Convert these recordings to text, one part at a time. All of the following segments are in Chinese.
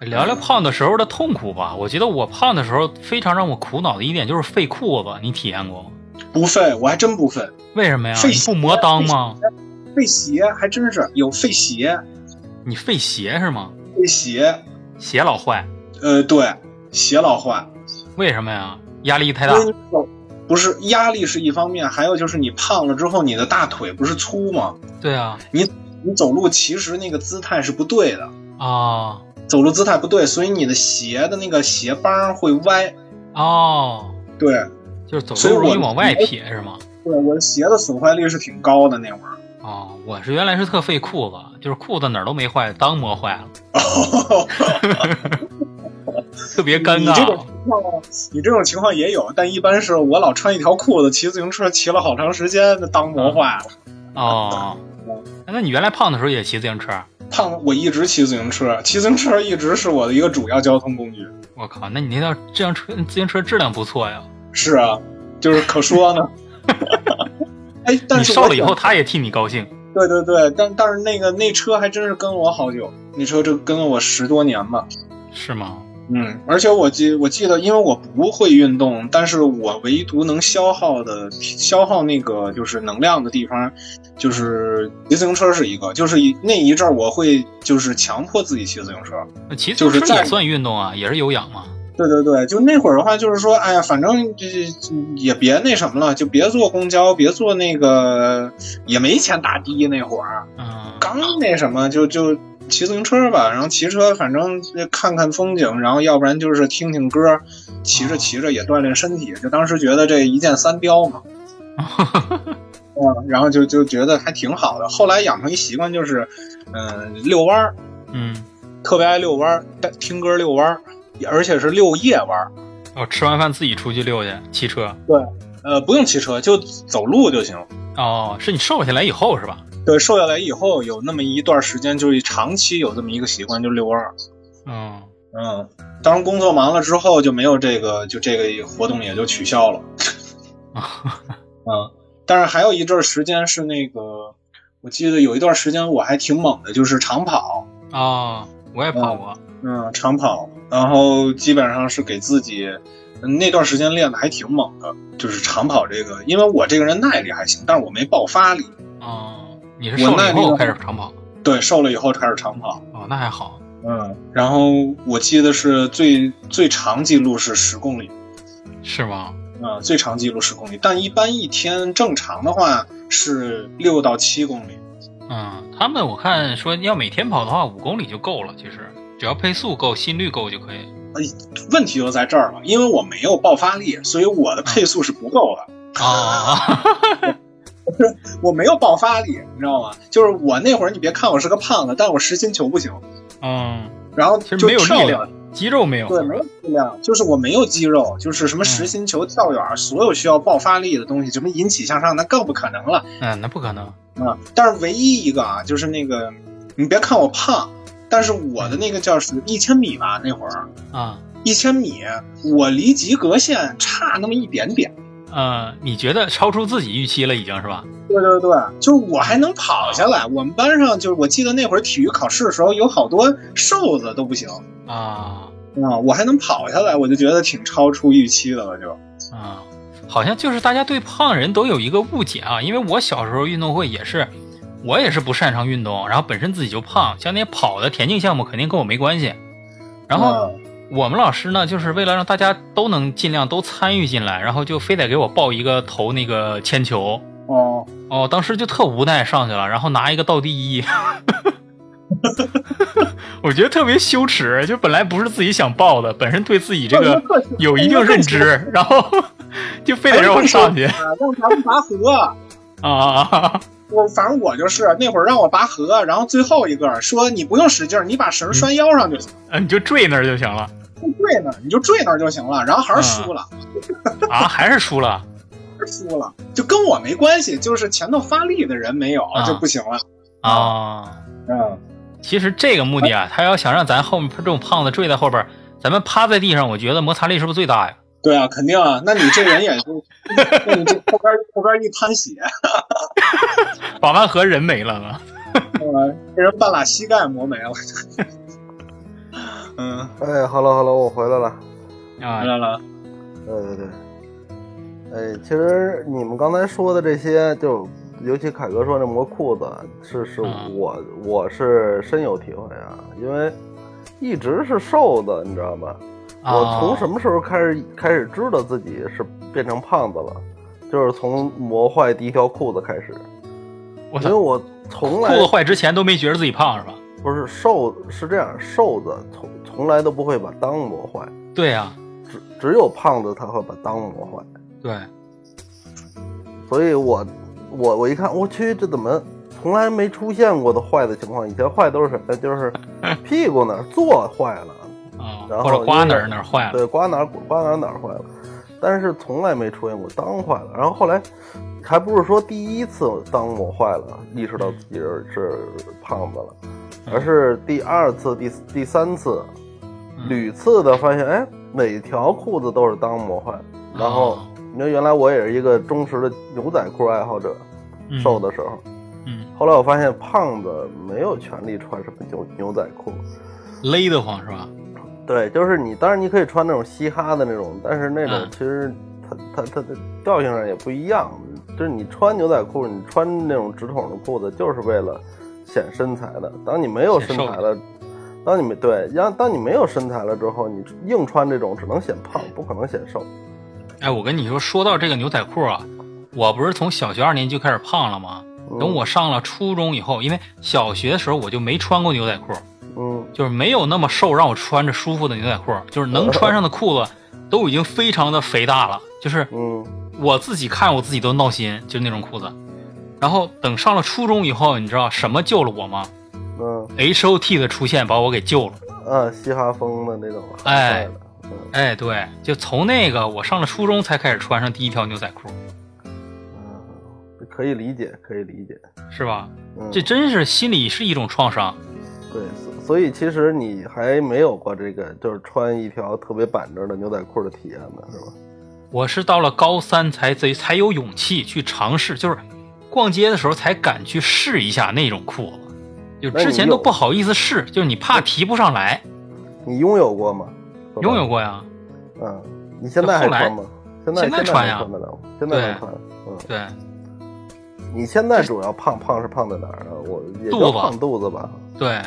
聊聊胖的时候的痛苦吧。我觉得我胖的时候非常让我苦恼的一点就是费裤子，你体验过吗？不费，我还真不费。为什么呀？废你不磨裆吗？费鞋还真是有费鞋，你费鞋是吗？费鞋，鞋老坏，呃，对，鞋老坏，为什么呀？压力太大不是压力是一方面，还有就是你胖了之后，你的大腿不是粗吗？对啊，你你走路其实那个姿态是不对的，啊走路姿态不对，所以你的鞋的那个鞋帮会歪。哦，对，就是走路容易往外撇是吗？对，我的鞋的损坏率是挺高的那会儿。哦，我是原来是特费裤子，就是裤子哪儿都没坏，裆磨坏了，特别尴你这种尬。情况，你这种情况也有，但一般是我老穿一条裤子，骑自行车骑了好长时间，那裆磨坏了。哦，那你原来胖的时候也骑自行车？胖，我一直骑自行车，骑自行车一直是我的一个主要交通工具。我靠，那你那辆这辆车自行车质量不错呀。是啊，就是可说呢。哎，但你是我挺瘦了以后，他也替你高兴。对对对，但但是那个那车还真是跟了我好久，那车这跟了我十多年吧。是吗？嗯，而且我记我记得，因为我不会运动，但是我唯独能消耗的消耗那个就是能量的地方，就是骑自行车是一个，就是那一阵儿我会就是强迫自己骑自行车。那骑自就是在行车也算运动啊，也是有氧嘛。对对对，就那会儿的话，就是说，哎呀，反正这也别那什么了，就别坐公交，别坐那个，也没钱打的那会儿，嗯，刚那什么就就骑自行车吧，然后骑车反正看看风景，然后要不然就是听听歌，骑着骑着也锻炼身体，就当时觉得这一箭三雕嘛，嗯，然后就就觉得还挺好的。后来养成一习惯就是，嗯、遛弯儿，嗯，特别爱遛弯儿，带听歌遛弯儿，而且是遛夜弯儿。哦，吃完饭自己出去遛去，骑车。对呃，不用骑车，就走路就行。哦，是你瘦下来以后是吧？对，瘦下来以后有那么一段时间，就是长期有这么一个习惯，就遛弯儿。嗯，嗯，当然工作忙了之后就没有这个，就这个活动也就取消了。嗯，但是还有一阵儿时间是那个，我记得有一段时间我还挺猛的，就是长跑。哦，我也跑过。嗯，长跑，然后基本上是给自己，嗯那段时间练的还挺猛的，就是长跑这个，因为我这个人耐力还行，但是我没爆发力。哦，你是瘦了以后开始长跑？对，瘦了以后开始长跑。哦，那还好。嗯，然后我记得是最最长记录是十公里，是吗？嗯，最长记录十公里，但一般一天正常的话是六到七公里。嗯，他们我看说要每天跑的话，五公里就够了。其实只要配速够、心率够就可以。问题就在这儿了，因为我没有爆发力，所以我的配速是不够的。哦，我没有爆发力，你知道吗？就是我那会儿，你别看我是个胖子，但我实心球不行，嗯，然后就其实没有力量，肌肉没有。对，没有力量，就是我没有肌肉，就是什么实心球、跳远，所有需要爆发力的东西，什么引体向上，那更不可能了嗯，那不可能。啊！但是唯一一个啊，就是那个，你别看我胖，但是我的那个叫什么一千米吧，那会儿啊，一千米，我离及格线差那么一点点。呃，你觉得超出自己预期了，已经是吧？对对对，就是我还能跑下来。我们班上就是我记得那会儿体育考试的时候，有好多瘦子都不行啊啊，我还能跑下来，我就觉得挺超出预期的了就。啊，好像就是大家对胖人都有一个误解啊，因为我小时候运动会也是，我也是不擅长运动，然后本身自己就胖，像那些跑的田径项目肯定跟我没关系。然后嗯我们老师呢，就是为了让大家都能尽量都参与进来，然后就非得给我报一个投那个铅球。哦，哦，当时就特无奈上去了，然后拿一个倒第一，我觉得特别羞耻。就本来不是自己想报的，本身对自己这个有一定认知，然后就非得让我上去啊让咱们拔河。啊！我反正我就是那会儿让我拔河，然后最后一个说你不用使劲儿，你把绳拴腰上就行，你就坠那儿就行了就坠那儿，你就坠那儿就行了。然后还是输了，啊，还是输了还是输了，就跟我没关系，就是前头发力的人没有啊就不行了。啊！嗯，其实这个目的啊，他要想让咱后面这种胖子坠在后边，咱们趴在地上，我觉得摩擦力是不是最大呀？对啊，肯定啊。那你这人也就，那你这后边后边一滩血，把万和人没了呢。呃，给人半拉膝盖磨没了。嗯，哎，hello hello，我回来了。啊回，来了。对对对。哎，其实你们刚才说的这些，就尤其凯哥说那磨裤子，是是嗯我我是深有体会啊，因为一直是瘦的，你知道吗？我从什么？时候开始开始知道自己是变成胖子了？就是从磨坏第一条裤子开始，我操，因为我从来裤子坏之前都没觉得自己胖是吧？不是瘦，是这样，瘦子从从来都不会把裆磨坏，对呀、只只有胖子才会把裆磨坏。对，所以我我我一看，我去，这怎么从来没出现过的坏的情况？以前坏都是什么？就是 屁股那儿坐坏了，啊、然后刮哪儿哪儿坏了，对，刮哪儿刮哪儿哪儿坏了，但是从来没出现过裆坏了。然后后来还不是说第一次裆磨坏了，意识到自己是是胖子了，而是第二次、第第三次嗯屡次的发现，哎，每条裤子都是裆磨坏。然后哦你说原来我也是一个忠实的牛仔裤爱好者，嗯瘦的时候。嗯，后来我发现胖子没有权利穿什么牛牛仔裤。勒得慌是吧？对，就是你，当然你可以穿那种嘻哈的那种，但是那种嗯其实它它它的调性上也不一样。就是你穿牛仔裤，你穿那种直筒的裤子，就是为了显身材的。当你没有身材了，当你没对，让当你没有身材了之后，你硬穿这种只能显胖，不可能显瘦。哎，我跟你说，说到这个牛仔裤啊，我不是从小学二年级就开始胖了吗？嗯等我上了初中以后，因为小学的时候我就没穿过牛仔裤，嗯就是没有那么瘦让我穿着舒服的牛仔裤，就是能穿上的裤子都已经非常的肥大了，就是嗯我自己看我自己都闹心，就是那种裤子。然后等上了初中以后，你知道什么救了我吗嗯？H O T 的出现把我给救了。啊，嘻哈风的那种，哎哎，对，就从那个我上了初中才开始穿上第一条牛仔裤，嗯，可以理解，可以理解。是吧？嗯，这真是心里是一种创伤。对，所所以其实你还没有过这个，就是穿一条特别板正的牛仔裤的体验呢，是吧？我是到了高三才才才有勇气去尝试，就是逛街的时候才敢去试一下那种裤子，就之前都不好意思试，就是你怕提不上来。你拥有过吗？拥有。过呀，嗯，你现在还穿吗？现在现在在穿呀能穿得了？现在能穿。嗯，对，你现在主要胖胖是胖在哪儿啊？我也肚子胖肚子吧。对，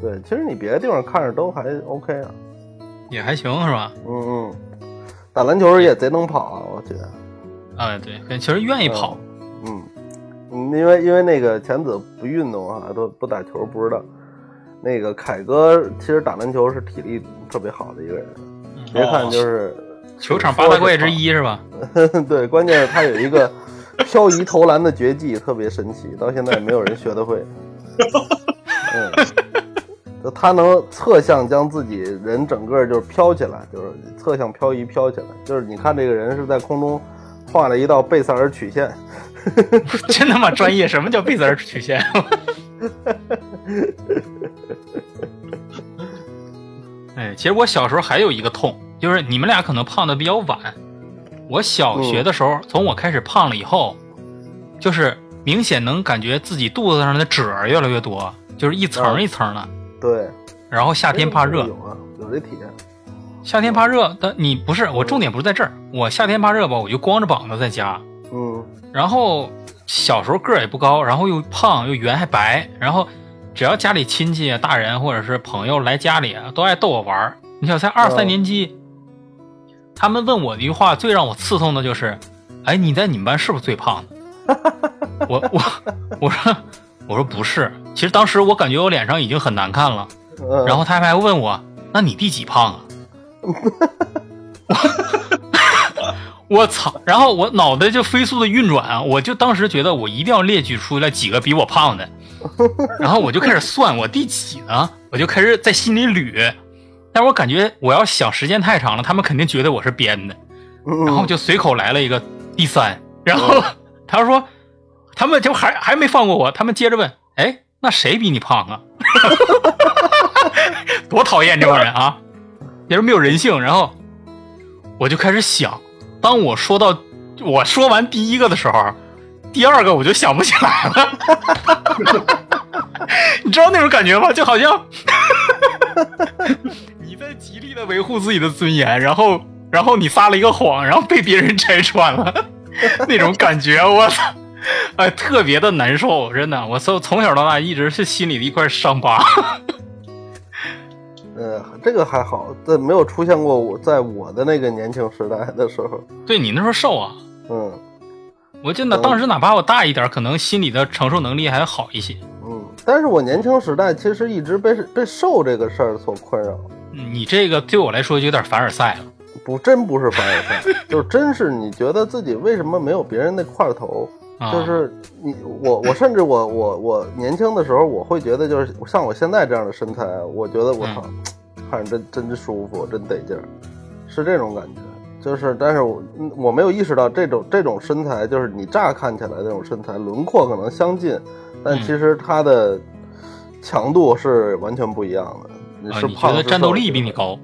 对，其实你别的地方看着都还 OK 啊。也还行是吧？嗯嗯，打篮球也贼能跑啊，我觉得。啊，对，其实愿意跑，嗯，嗯，因为因为那个浅子不运动啊，都不打球，不知道。那个凯哥其实打篮球是体力特别好的一个人，嗯别看就是球场八大怪之一是吧？对，关键是他有一个漂移投篮的绝技，特别神奇，到现在没有人学得会。嗯，就他能侧向将自己人整个就是飘起来，就是侧向漂移飘起来，就是你看这个人是在空中画了一道贝塞尔曲线。真他妈专业！什么叫贝泽尔曲线？哎，其实我小时候还有一个痛，就是你们俩可能胖的比较晚。我小学的时候，从我开始胖了以后，就是明显能感觉自己肚子上的褶儿越来越多，就是一层一层的。对，然后夏天怕热，有啊，有这体验。夏天怕热，但你不是我重点不是在这儿，我夏天怕热吧，我就光着膀子在家，嗯然后小时候个儿也不高，然后又胖又圆还白，然后只要家里亲戚啊、大人或者是朋友来家里啊，都爱逗我玩儿。你想才二三嗯年级，他们问我的一句话最让我刺痛的就是：“哎，你在你们班是不是最胖的？” 我我我说我说不是，其实当时我感觉我脸上已经很难看了。嗯，然后他们还问我：“那你第几胖啊？”我 操！然后我脑袋就飞速的运转啊，我就当时觉得我一定要列举出来几个比我胖的，然后我就开始算我第几呢，我就开始在心里捋，但是我感觉我要想时间太长了，他们肯定觉得我是编的，嗯，然后就随口来了一个第三，然后 他说，他们就还还没放过我，他们接着问，哎，那谁比你胖啊？多讨厌这帮人啊！也是没有人性。然后我就开始想，当我说到我说完第一个的时候，第二个我就想不起来了。你知道那种感觉吗？就好像 你在极力的维护自己的尊严，然后然后你撒了一个谎，然后被别人拆穿了，那种感觉，我操！哎，特别的难受，真的，我从从小到大一直是心里的一块伤疤。呃，这个还好，在没有出现过我在我的那个年轻时代的时候。对你那时候瘦啊，嗯我记得当时哪怕我大一点，可能心理的承受能力还好一些。嗯，但是我年轻时代其实一直被被瘦这个事儿所困扰。嗯你这个对我来说就有点凡尔赛了。不，真不是凡尔赛，就是真是你觉得自己为什么没有别人那块头？啊、就是你我我甚至我我我年轻的时候，我会觉得就是像我现在这样的身材，我觉得我操，看着真真真舒服，真得劲儿，是这种感觉。就是，但是我嗯我没有意识到这种这种身材，就是你乍看起来那种身材轮廓可能相近，但嗯其实它的强度是完全不一样的。你啊，你觉是胖是得战斗力比你高？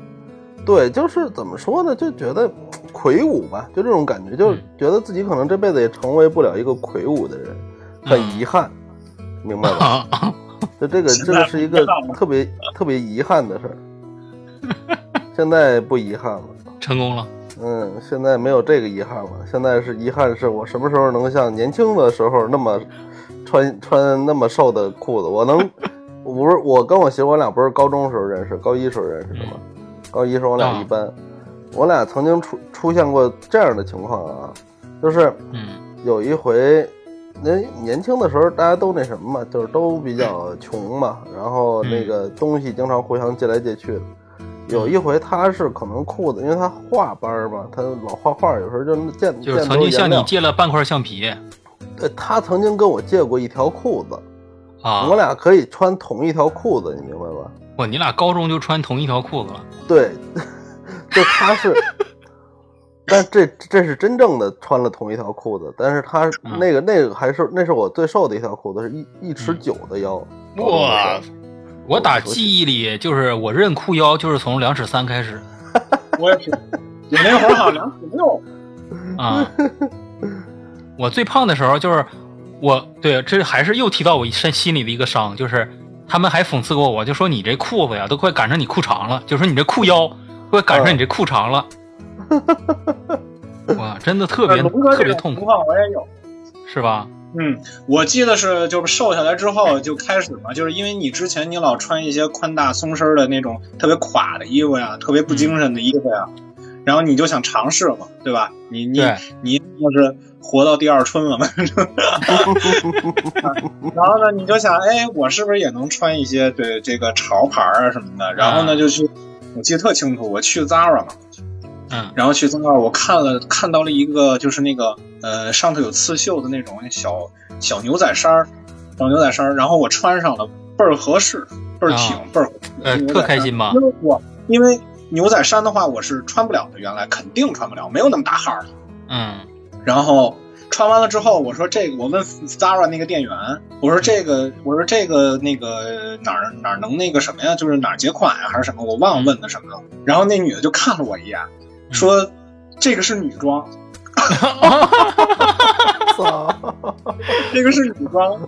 对，就是怎么说呢？就觉得魁梧吧，就这种感觉，就觉得自己可能这辈子也成为不了一个魁梧的人，很嗯遗憾，明白吧？啊，就这个这个是一个特别特别遗憾的事儿。现在不遗憾了，成功了。嗯，现在没有这个遗憾了。现在是遗憾，是我什么时候能像年轻的时候那么穿穿那么瘦的裤子？我能，我不是我跟我媳妇我俩不是高中时候认识，高一时候认识的吗？高一时候我俩一班，我俩曾经出出现过这样的情况啊，就是嗯有一回，那年轻的时候大家都那什么嘛，就是都比较穷嘛，然后那个东西经常互相借来借去的。有一回他是可能裤子，因为他画班儿嘛，他老画画，有时候就见就是见曾经向你借了半块橡皮对他曾经跟我借过一条裤子，啊我！俩可以穿同一条裤子，你明白吧？哇，你俩高中就穿同一条裤子了？对，就他是，但这这是真正的穿了同一条裤子，但是他嗯那个那个还是那是我最瘦的一条裤子，是一一尺九的腰。哇！我打记忆里就是我认裤腰就是从两尺三开始 我也是，我那会儿好像两尺六，啊。我最胖的时候就是我对，这还是又提到我身心里的一个伤，就是他们还讽刺过我，就说你这裤子呀都快赶上你裤长了，就说你这裤腰快赶上你这裤长了。哇，真的特别特别痛苦，种情况我也有。是吧？嗯，我记得是就是瘦下来之后就开始嘛，就是因为你之前你老穿一些宽大松身的那种特别垮的衣服呀，特别不精神的衣服呀，然后你就想尝试嘛，对吧？你你你要是活到第二春了嘛，然后呢，你就想，哎，我是不是也能穿一些对这个潮牌啊什么的？然后呢，啊就去，我记得特清楚，我去 Zara 嘛，嗯。然后去 Zara 我看了看到了一个就是那个呃上头有刺绣的那种小小牛仔衫儿，小牛仔衫儿，然后我穿上了，倍儿合适，倍儿挺啊，倍儿呃，特开心嘛因？为我因为牛仔衫的话我是穿不了的，原来肯定穿不了，没有那么大号的。嗯然后穿完了之后，我说这个，我问 Zara 那个店员，我说这个，我说这个那个哪儿哪儿能那个什么呀？就是哪儿结款呀，还是什么？我忘了问的什么了。然后那女的就看了我一眼，说这个是女装，操！这个是女装。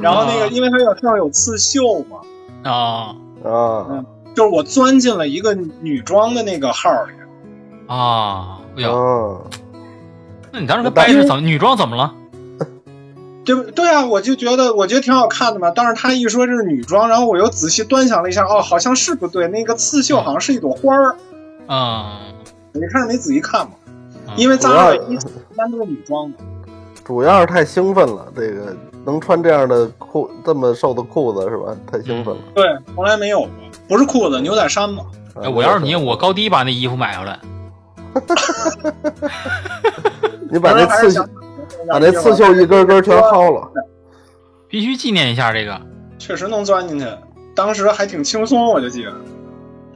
然后那个，因为它有上面有刺绣嘛，啊啊就是我钻进了一个女装的那个号里。啊！哎呀，啊！那你当时跟掰是怎么？女装怎么了？对不对啊？我就觉得我觉得挺好看的嘛。但是他一说这是女装，然后我又仔细端详了一下，哦，好像是不对，那个刺绣好像是一朵花儿。嗯，我一开始没仔细看嘛，嗯因为主要 Zara 一般 都是女装嘛。主要是太兴奋了，这个能穿这样的裤，这么瘦的裤子是吧？太兴奋了。对，从来没有过，不是裤子，牛仔衫嘛。啊哎，我要是你，我高低把那衣服买回来。你把那刺绣，把那刺绣一根根全薅了。必须纪念一下这个。确实能钻进去，当时还挺轻松，我就记得。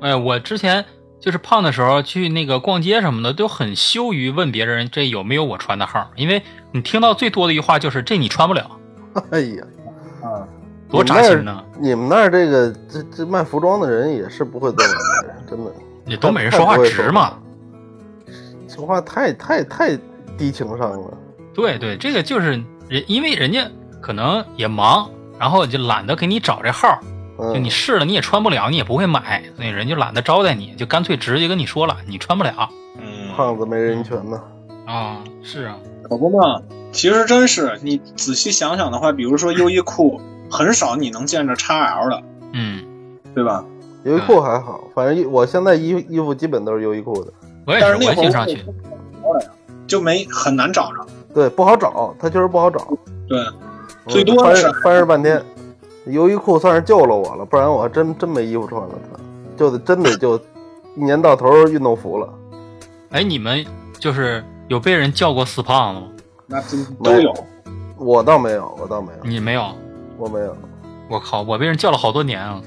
哎，我之前就是胖的时候去那个逛街什么的，都很羞于问别人这有没有我穿的号，因为你听到最多的一句话就是这你穿不了，哎呀，啊，多扎心呢！你们那儿这个这这卖服装的人也是不会做人的人，真的。你东北人说话直嘛？说话太太太低情商了。对对，这个就是人，因为人家可能也忙，然后就懒得给你找这号，嗯就你试了你也穿不了，你也不会买，所以人就懒得招待你，就干脆直接跟你说了，你穿不了嗯，胖子没人权呢。啊。是啊，可不嘛。其实真是你仔细想想的话，比如说优衣库，很少你能见着 XL 的，嗯，对吧？优衣库还好，反正我现在衣衣服基本都是优衣库的。我也是，但是那会儿我也经常去。我就没很难找着。对，不好找，它就是不好找。对，嗯最多翻是翻着半天，优衣库算是救了我了，不然我还真真没衣服穿了。它就得真得就一年到头运动服了。哎，你们就是有被人叫过死胖子吗？那真都有。我倒没有，我倒没有，你没有？我没有。我靠，我被人叫了好多年啊！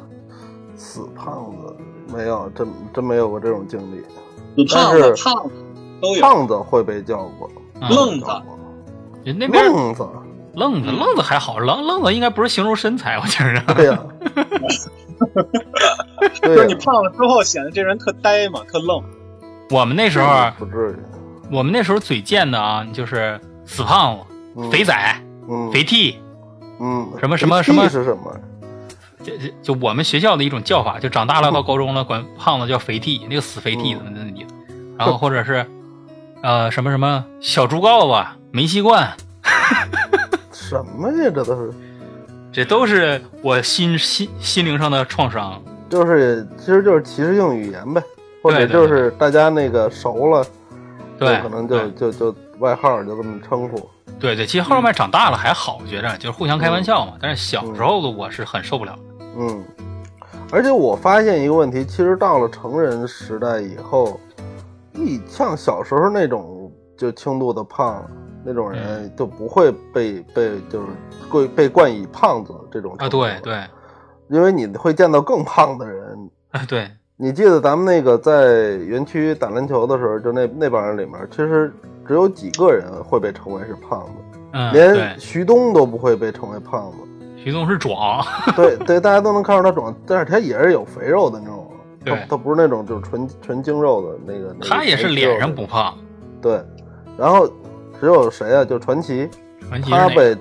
死胖子没有，真真没有过这种经历。死胖子、胖子都有。胖子会被叫过，嗯。愣子。人那边愣子，愣子愣子还好，愣愣子应该不是形容身材，我觉着。对呀、就是你、胖了之后显得这人特呆嘛，特愣。我们那时候啊，不至于，我们那时候嘴贱的啊，就是死胖子、嗯。肥仔、嗯。肥 T，嗯，什么什么什么。是什么？就就就我们学校的一种叫法，就长大了到高中了，管胖子叫肥 T，那个死肥 T 的那意思。然后或者是呃什么什么小猪羔子、煤气罐，什么呀？这都是，这都是我心心心灵上的创伤。就是其实就是歧视性语言呗，或者就是大家那个熟了，对就可能就就就外号就这么称呼。对对，其实后面长大了还好，我觉着就是互相开玩笑嘛。但是小时候的我是很受不了。嗯，而且我发现一个问题，其实到了成人时代以后，一像小时候那种就轻度的胖那种人，就不会被被就是被被冠以胖子这种啊，对，对，因为你会见到更胖的人。啊对，你记得咱们那个在园区打篮球的时候，就那那帮人里面，其实只有几个人会被称为是胖子，嗯，连，徐东都不会被称为胖子。徐东是壮，对对，大家都能看出他壮，但是他也是有肥肉的那种，他对他不是那种就是纯纯精肉的那个。那个他也是脸上不胖，对，然后只有谁啊？就传奇，传奇？他被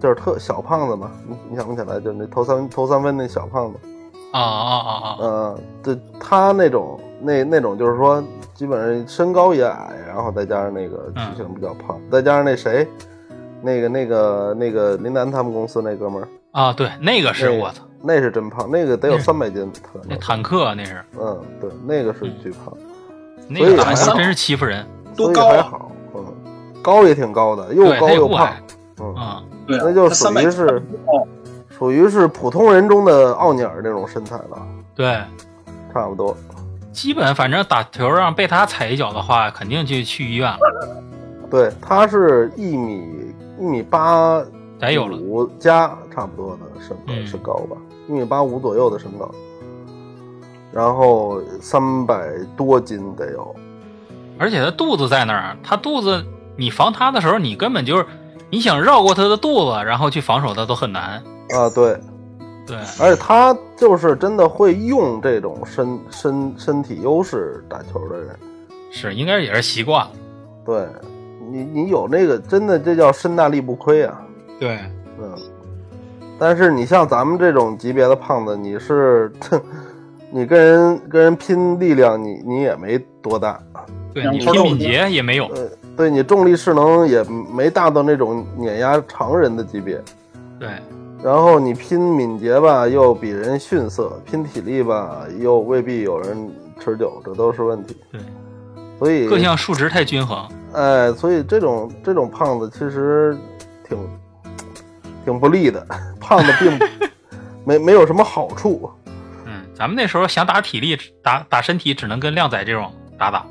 就是特小胖子嘛，你你想不起来，就是那投三投三分那小胖子，啊啊啊啊！呃，对他那种那那种就是说，基本上身高也矮，然后再加上那个体型比较胖，再加上那谁，那个那个那个林楠他们公司那哥们儿，啊，对，那个是我操，那是真胖，那个得有那是三百斤可能。那坦克那是，嗯，对，那个是巨胖，所以球真是欺负人，多所以高啊？还好，嗯，高也挺高的，又高又胖嗯，嗯，对啊，那就属于是哦属于是普通人中的奥尼尔那种身材了，对，差不多。基本反正打球上被他踩一脚的话，肯定就去医院了，对，他是一米一米八得有了，五加差不多的身嗯身高吧，一米八五左右的身高，然后三百多斤得有，而且他肚子在那儿，他肚子你防他的时候，你根本就是你想绕过他的肚子，然后去防守他都很难，啊，对，对，而且他就是真的会用这种身身身体优势打球的人。是应该也是习惯了，对你，你有那个真的这叫身大力不亏啊。对，嗯，但是你像咱们这种级别的胖子，你是，你跟人跟人拼力量，你你也没多大。对你拼敏捷也没有，呃，对你重力势能也没大到那种碾压常人的级别。对，然后你拼敏捷吧，又比人逊色；拼体力吧，又未必有人持久，这都是问题。对，所以各项数值太均衡，哎，所以这种这种胖子其实挺挺不利的，胖的并 没没有什么好处。嗯，咱们那时候想打体力、打打身体，只能跟靓仔这种打打。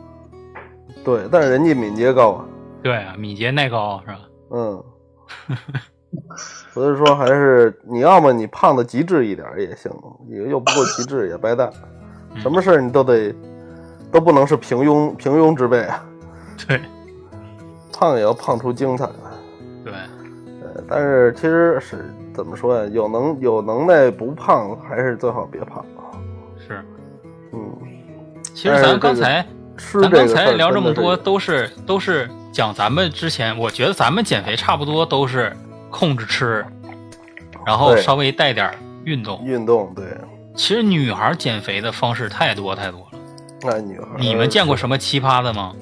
对，但是人家敏捷高啊，对啊，敏捷耐高是吧？嗯，所以说还是你要么你胖的极致一点也行，你又不够极致也白搭，嗯什么事儿你都得都不能是平庸平庸之辈啊，对胖也要胖出精彩但是其实是怎么说呀？有能有能耐不胖，还是最好别胖。是。嗯，其实咱刚才吃咱刚才聊这么多，都是都是讲咱们之前，我觉得咱们减肥差不多都是控制吃，然后稍微带点运动。运动，对，其实女孩减肥的方式太多太多了。那女孩，你们见过什么奇葩的吗？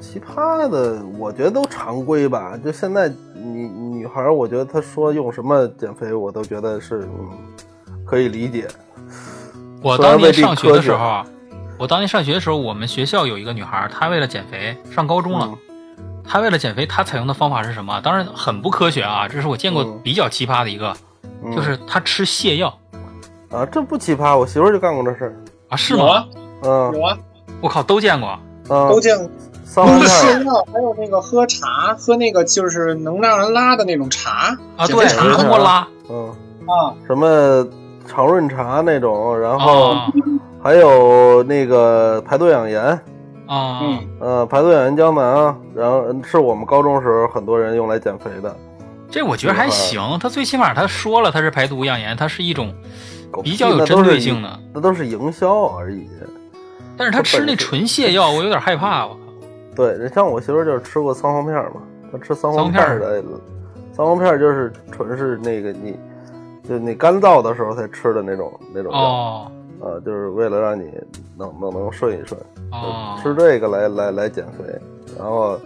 奇葩的，我觉得都常规吧。就现在，女女孩，我觉得她说用什么减肥，我都觉得是嗯可以理解。我当年上学的时候，我当年上学的时候，我们学校有一个女孩，她为了减肥，上高中了。她为了减肥，她采用的方法是什么？当然很不科学啊！这是我见过比较奇葩的一个，就是她吃泻药。啊，这不奇葩，我媳妇就干过这事儿啊？是吗？嗯，有啊。我靠，都见过，都见过。泻药，还有那个喝茶，喝那个就是能让人拉的那种茶啊，对，通过拉，嗯啊，什么肠润茶那种，然后还有那个排毒养颜啊，嗯呃，排毒养颜胶囊，然后是我们高中时候很多人用来减肥的。这我觉得还行，他最起码他说了他是排毒养颜，它是一种比较有针对性的，那都是营销而已。但是他吃那纯泻药，我有点害怕。我靠！对，像我媳妇就是吃过桑黄片嘛，她吃桑黄片的，桑黄片就是纯是那个你，就你干燥的时候才吃的那种那种药，啊，就是为了让你能能能顺一顺，哦，吃这个来来来减肥，然后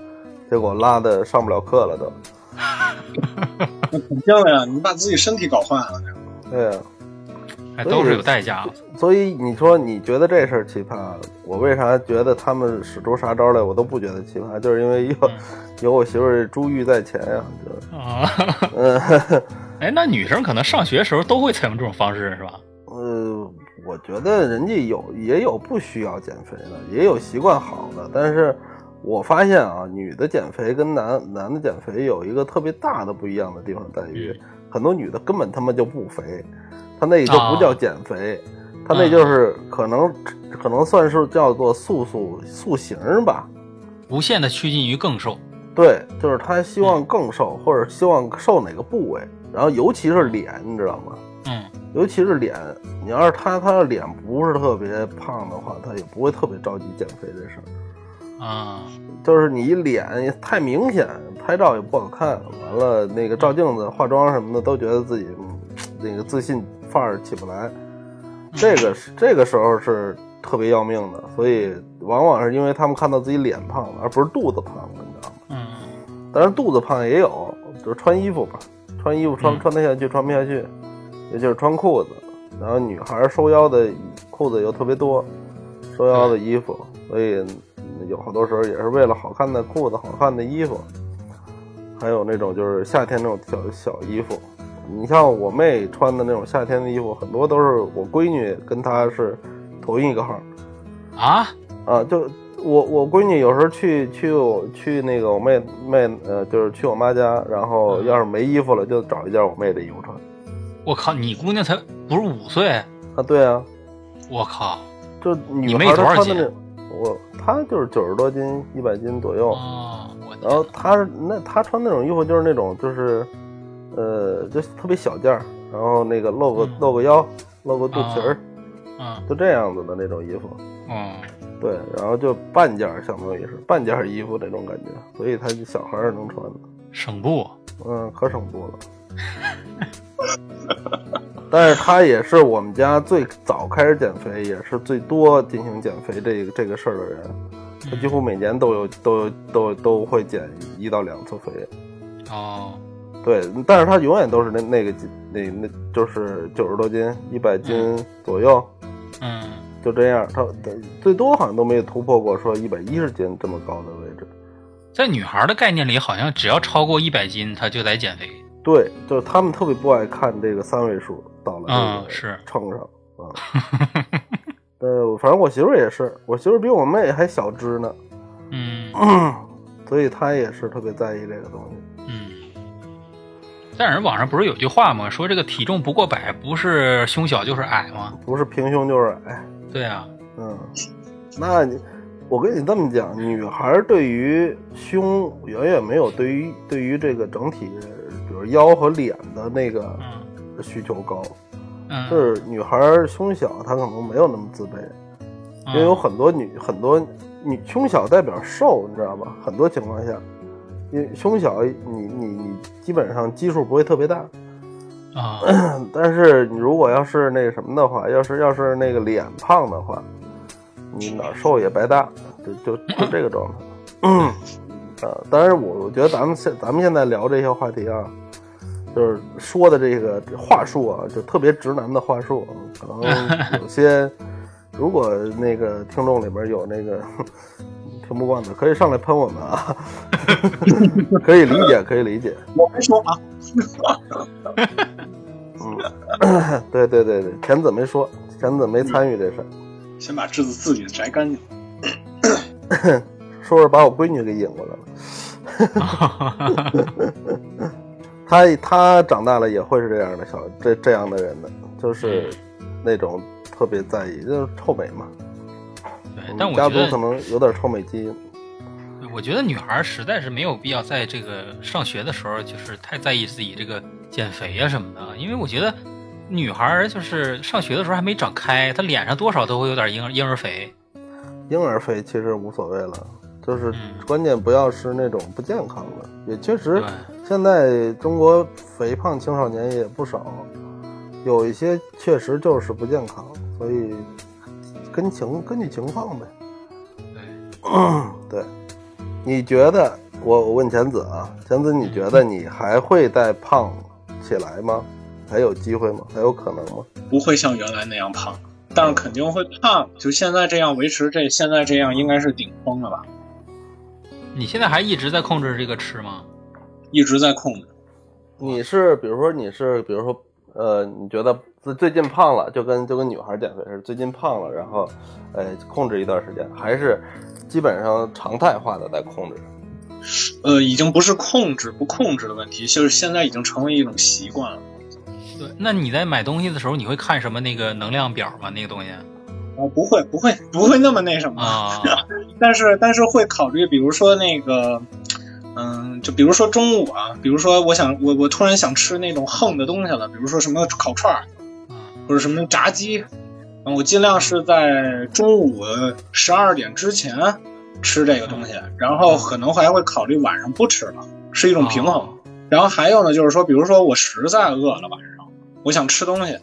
结果拉的上不了课了都。那肯定呀，你把自己身体搞坏了。对呀。都是有代价的，所以你说你觉得这事儿奇葩，我为啥觉得他们使出啥招来，我都不觉得奇葩，就是因为有有我媳妇儿珠玉在前呀，就啊 嗯，哎，那女生可能上学时候都会采用这种方式是吧？呃，我觉得人家有也有不需要减肥的，也有习惯好的，但是我发现啊，女的减肥跟男男的减肥有一个特别大的不一样的地方在于，很多女的根本他妈就不肥。她那就不叫减肥，她那就是可能可能算是叫做塑塑塑形吧，无限的趋近于更瘦。对，就是她希望更瘦，或者希望瘦哪个部位，然后尤其是脸，你知道吗？嗯，尤其是脸，你要是她她的脸不是特别胖的话，她也不会特别着急减肥这事儿。啊，就是你脸太明显，拍照也不好看，完了那个照镜子、化妆什么的都觉得自己那个自信。范儿起不来，这个是这个时候是特别要命的，所以往往是因为他们看到自己脸胖了，而不是肚子胖了，你知道吗？嗯。当然肚子胖也有，就是穿衣服吧，穿衣服穿穿得下去，穿不下去，也就是穿裤子。然后女孩收腰的裤子又特别多，收腰的衣服，所以有好多时候也是为了好看的裤子、好看的衣服，还有那种就是夏天那种小小衣服。你像我妹穿的那种夏天的衣服，很多都是我闺女跟她是同一个号啊啊！就我我闺女有时候去去我去那个我妹妹呃，就是去我妈家，然后要是没衣服了，就找一件我妹的衣服穿。我靠，你姑娘才不是五岁啊？对啊，我靠，就女孩多少斤？我她就是九十多斤，一百斤左右啊。然后他那他穿那种衣服就是那种就是。呃，就特别小件儿，然后那个露个露个腰，露个肚脐儿，嗯，就这样子的那种衣服，嗯，对，然后就半件儿，相当于是半件衣服那种感觉，所以他小孩儿能穿的，省布，嗯，可省布了。但是他也是我们家最早开始减肥，也是最多进行减肥这个这个事儿的人，他几乎每年都有都有都都会减一到两次肥，哦。对，但是他永远都是那那个那那就是九十多斤，一百斤左右，嗯，就这样，他最多好像都没有突破过说一百一十斤这么高的位置。在女孩的概念里，好像只要超过一百斤，她就得减肥。对，就是他们特别不爱看这个三位数到了嗯是秤上啊。呃，反正我媳妇也是，我媳妇比我妹还小只呢，嗯，所以她也是特别在意这个东西，嗯。但是网上不是有句话吗？说这个体重不过百，不是胸小就是矮吗？不是平胸就是矮。对啊，嗯，那你，我跟你这么讲，女孩对于胸远远没有对于对于这个整体，腰和脸的那个需求高。嗯，是女孩胸小，她可能没有那么自卑，因为有很多女很多女胸小代表瘦，你知道吧？很多情况下。因为胸小，你你你基本上基数不会特别大，啊，但是你如果要是那个什么的话，要是要是那个脸胖的话，你哪儿瘦也白搭，就就就这个状态。嗯，啊，当然我我觉得咱们现咱们现在聊这些话题啊，就是说的这个话术啊，就特别直男的话术，可能 有些如果那个听众里边有那个 听不惯的，可以上来喷我们啊，可以理解，可以理解。我没说啊，嗯，对对对对，田子没说，田子没参与这事儿，先把质子自己摘干净。说是把我闺女给引过来了。他他长大了也会是这样的小这这样的人的，就是那种特别在意，就是臭美嘛。对我，家族但我觉得可能有点臭美基因。我觉得女孩实在是没有必要在这个上学的时候，就是太在意自己这个减肥啊什么的，因为我觉得女孩就是上学的时候还没长开，她脸上多少都会有点婴儿婴儿肥。婴儿肥其实无所谓了，就是嗯关键不要是那种不健康的。也确实，，现在中国肥胖青少年也不少，有一些确实就是不健康，所以跟情根据情况呗。对，对，你觉得我我问钱子啊，钱子，你觉得你还会再胖起来吗？还有机会吗？还有可能吗？不会像原来那样胖，但是肯定会胖。就现在这样维持这现在这样应该是顶峰了吧？你现在还一直在控制这个吃吗？一直在控制。你是比如说你是比如说呃，你觉得最最近胖了，就跟就跟女孩减肥似的，最近胖了，然后呃控制一段时间，还是基本上常态化的在控制？呃，已经不是控制不控制的问题，就是现在已经成为一种习惯了。对，那你在买东西的时候，你会看什么那个能量表吗？那个东西啊，不会不会不会那么那什么，啊，但是但是会考虑，比如说那个，嗯，就比如说中午啊，比如说我想我我突然想吃那种横的东西了，比如说什么烤串儿嗯或者什么炸鸡，嗯，我尽量是在中午十二点之前吃这个东西，然后可能还会考虑晚上不吃了，是一种平衡。哦然后还有呢，就是说，比如说我实在饿了晚上，我想吃东西，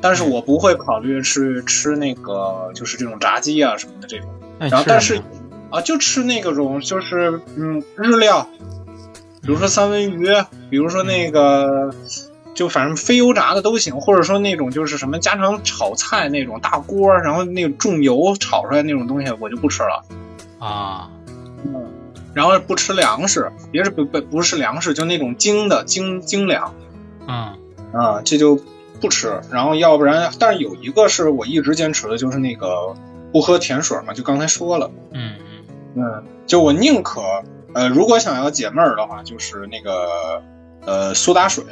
但是我不会考虑去吃那个就是这种炸鸡啊什么的这种。然后但是啊，就吃那个种就是嗯日料，比如说三文鱼，比如说那个就反正非油炸的都行，或者说那种就是什么家常炒菜那种大锅，然后那个重油炒出来那种东西我就不吃了。啊，嗯，然后不吃粮食，别是不不不是粮食，就那种精的精精粮。嗯。啊，这就不吃。然后要不然，但是有一个是我一直坚持的，就是那个不喝甜水嘛，就刚才说了。嗯嗯，就我宁可，呃，如果想要解闷儿的话，就是那个，呃，苏打水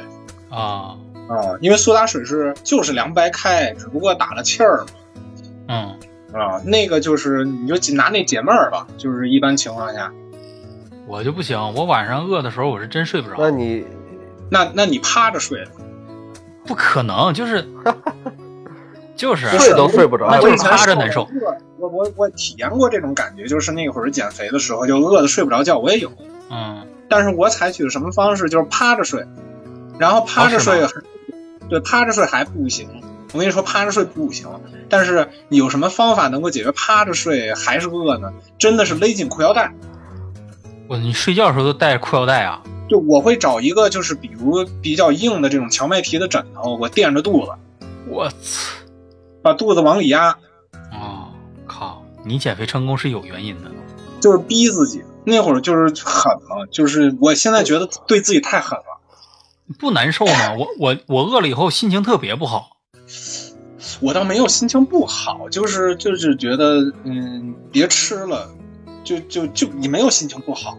嗯啊啊，因为苏打水是就是凉白开，只不过打了气儿嗯嘛，啊，那个就是你就拿那解闷儿吧，就是一般情况下，我就不行，我晚上饿的时候我是真睡不着，那你那那你趴着睡，不可能，就是 就是啊睡都睡不着，那趴着难受我我我体验过这种感觉，就是那会儿减肥的时候就饿的睡不着觉，我也有，嗯但是我采取的什么方式就是趴着睡，然后趴着睡还，对，趴着睡还不行。我跟你说，趴着睡不行。但是你有什么方法能够解决趴着睡还是饿呢？真的是勒紧裤腰带。我你睡觉的时候都带着裤腰带啊？就我会找一个就是比如比较硬的这种荞麦皮的枕头，我垫着肚子，我操！把肚子往里压，哦，靠！你减肥成功是有原因的。就是逼自己。那会儿就是狠了，就是我现在觉得对自己太狠了。不难受吗？我我我饿了以后心情特别不好。我倒没有心情不好，就是就是觉得嗯，别吃了，就就就你没有心情不好。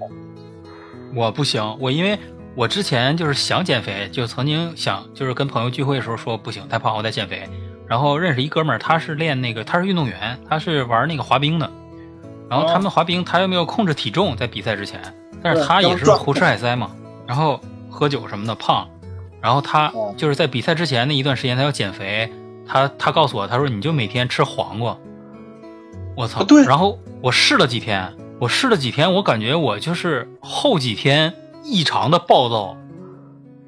我不行，我因为我之前就是想减肥，就曾经想就是跟朋友聚会的时候说不行，太胖，我得减肥。然后认识一哥们儿，他是练那个，他是运动员，他是玩那个滑冰的。然后他们滑冰，他又没有控制体重在比赛之前，但是他也是胡吃海塞嘛，然后喝酒什么的胖。然后他哦就是在比赛之前那一段时间，他要减肥。他他告诉我，他说你就每天吃黄瓜。我操！啊对然后我试了几天，我试了几天，我感觉我就是后几天异常的暴躁。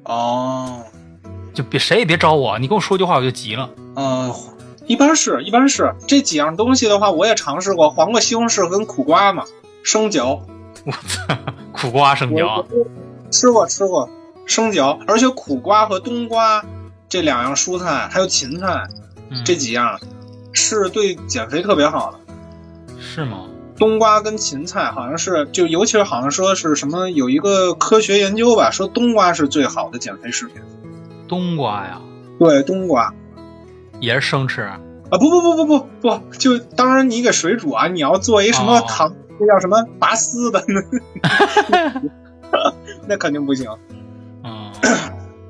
哦，就别谁也别招我，你跟我说句话我就急了。呃，一般是一般是这几样东西的话，我也尝试过，黄瓜、西红柿跟苦瓜嘛，生嚼，我操，苦瓜生嚼啊，吃过吃过生嚼，而且苦瓜和冬瓜这两样蔬菜，还有芹菜嗯这几样是对减肥特别好的。是吗？冬瓜跟芹菜好像是，就尤其是好像说是什么有一个科学研究吧，说冬瓜是最好的减肥食品。冬瓜呀，对，冬瓜也是生吃。啊，不不不不不不，就当然你给水煮啊，你要做一什么哦糖，那叫什么拔丝的，那肯定不行。嗯，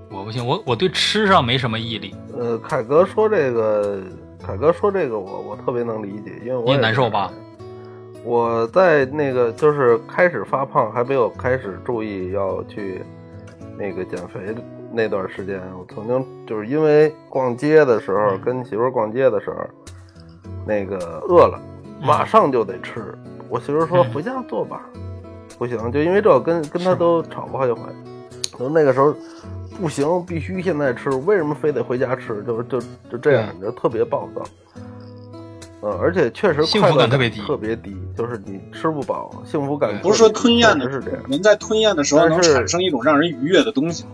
我不行，我我对吃上没什么毅力。呃，凯哥说这个，凯哥说这个我我特别能理解，因为我你也也难受吧？我在那个就是开始发胖，还没有开始注意要去那个减肥那段时间，我曾经就是因为逛街的时候，嗯跟媳妇儿逛街的时候，那个饿了，嗯马上就得吃。我媳妇儿说嗯回家做吧，不行，就因为这跟跟她都吵过好几回。就那个时候不行，必须现在吃，为什么非得回家吃？就就就这样，就特别暴躁。嗯，而且确实幸福快乐感特别低特别低，就是你吃不饱，幸福感不是说吞咽的是这样。人在吞咽的时候能产生一种让人愉悦的东西。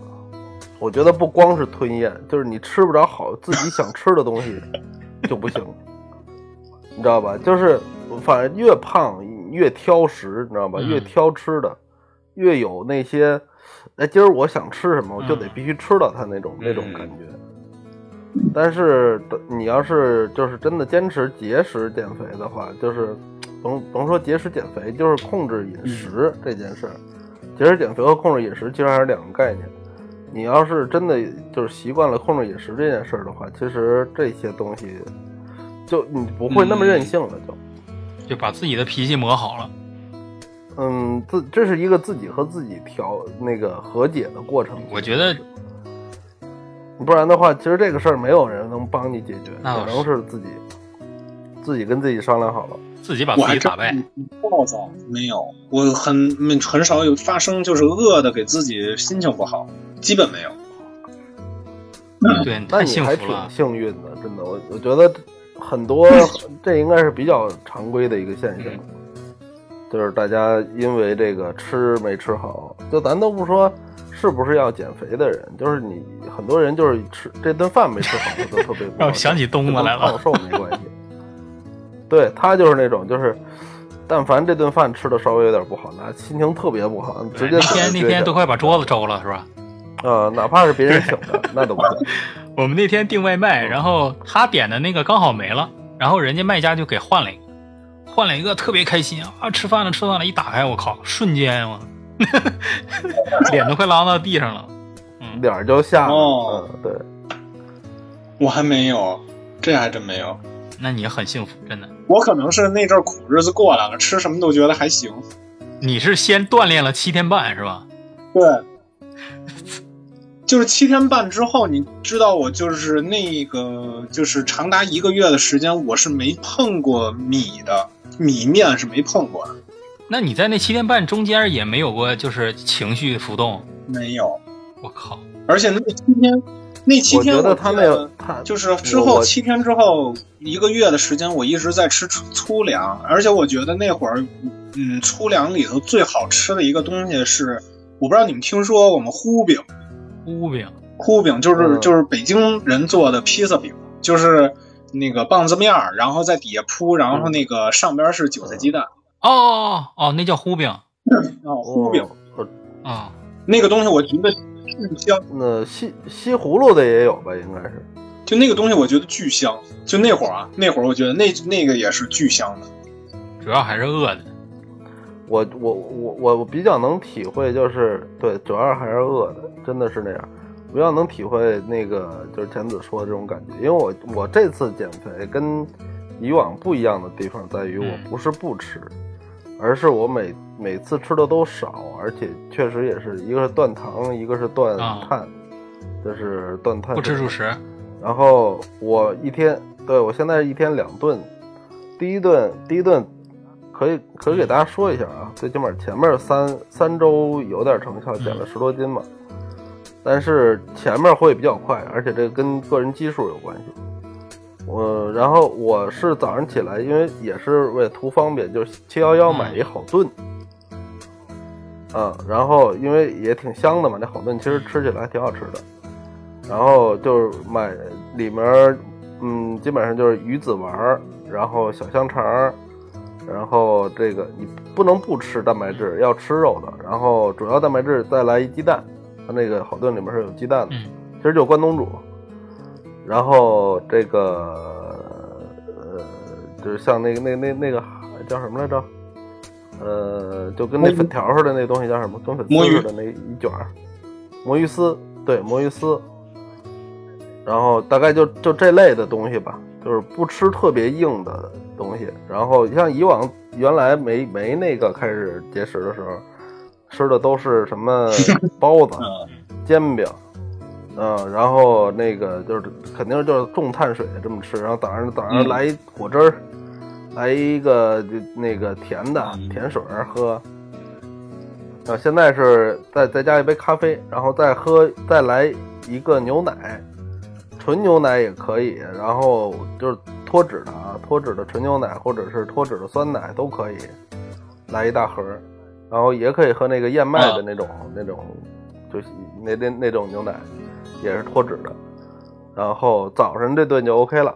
我觉得不光是吞咽，就是你吃不着好自己想吃的东西 就不行，你知道吧？就是反正越胖越挑食，你知道吧？嗯越挑吃的，越有那些，哎，今儿我想吃什么，我就得嗯必须吃到它那种、那种感觉。但是你要是就是真的坚持节食减肥的话，就是甭甭说节食减肥，就是控制饮食这件事儿。节食减肥和控制饮食其实还是两个概念。你要是真的就是习惯了控制饮食这件事儿的话，其实这些东西就你不会那么任性了，就就把自己的脾气磨好了。嗯，自这是一个自己和自己调那个和解的过程。我觉得不然的话，其实这个事儿没有人能帮你解决，那只能是自己自己跟自己商量好了。自己把自己打败。暴躁没有，我很很少有发生就是饿的给自己心情不好，基本没有。对，那你还挺福了。幸运的，真的，我我觉得很多 这应该是比较常规的一个现象，就是大家因为这个吃没吃好，就咱都不说是不是要减肥的人，就是你很多人就是吃这顿饭没吃好，他都特别 让我想起东子来了这跟胖瘦没关系。对他就是那种就是。但凡这顿饭吃的稍微有点不好，那心情特别不好，直接那天那天都快把桌子周了，是吧？呃，哪怕是别人请的，那都不行。我们那天订外卖，然后他点的那个刚好没了，然后人家卖家就给换了一个，换了一个特别开心啊！吃饭了，吃饭了，一打开我靠，瞬间我 脸都快拉到地上了。嗯，脸儿就下了。哦嗯，对，我还没有，这还真没有。那你很幸福，真的。我可能是那阵儿苦日子过来了，吃什么都觉得还行。你是先锻炼了七天半是吧？对，就是七天半之后，你知道我就是那个，就是长达一个月的时间，我是没碰过米的，米面是没碰过的，那你在那七天半中间也没有过就是情绪浮动？没有。我靠！而且那七天，那七天我觉得他那记个他就是之我我后七天之后一个月的时间，我一直在吃粗粗粮，而且我觉得那会儿，嗯，粗粮里头最好吃的一个东西是，我不知道你们听说过吗？糊饼，乌饼糊饼就是、嗯就是北京人做的披萨饼，就是那个棒子面儿，然后在底下铺，然后那个上边是韭菜鸡蛋，哦哦哦，那叫糊饼哦，糊饼、哦啊、那个东西，我觉得巨香，那西西葫芦的也有吧？应该是。就那个东西，我觉得巨香。就那会儿啊，那会儿我觉得那那个也是巨香的。主要还是饿的。我我我我我比较能体会，就是对，主要还是饿的，真的是那样。比较能体会那个就是田子说的这种感觉，因为我我这次减肥跟以往不一样的地方在于，我嗯不是不吃，而是我每每次吃的都少，而且确实也是一个是断糖，一个是断啊碳，就是断碳不吃主食，然后我一天，对我现在一天两顿，第一顿第一顿可以可以给大家说一下啊，最起码前面三三周有点成效，减了十多斤嘛。但是前面会比较快，而且这个跟个人基数有关系。我然后我是早上起来，因为也是为了图方便，就是七幺幺买一好炖，嗯，然后因为也挺香的嘛，那好炖其实吃起来还挺好吃的。然后就是买里面，嗯，基本上就是鱼子丸，然后小香肠，然后这个你不能不吃蛋白质，要吃肉的。然后主要蛋白质再来一鸡蛋，它那个好炖里面是有鸡蛋的，嗯其实就关东煮。然后这个呃，就是像那个那那那个叫什么来着？呃，就跟那粉条似的那东西叫什么？跟粉丝似的那一卷儿，魔芋丝，对，魔芋丝。然后大概就就这类的东西吧，就是不吃特别硬的东西。然后像以往原来没没那个开始节食的时候，吃的都是什么 包子、煎饼，嗯，然后那个就是肯定就是重碳水这么吃，然后早上早上嗯。来一果汁儿，来一个那个甜的嗯。甜水儿喝。啊，现在是再再加一杯咖啡，然后再喝再来一个牛奶，纯牛奶也可以，然后就是脱脂的啊，脱脂的纯牛奶或者是脱脂的酸奶都可以，来一大盒儿，然后也可以喝那个燕麦的啊那种、那种，就是那那那种牛奶，也是脱脂的，然后早上这顿就 OK 了。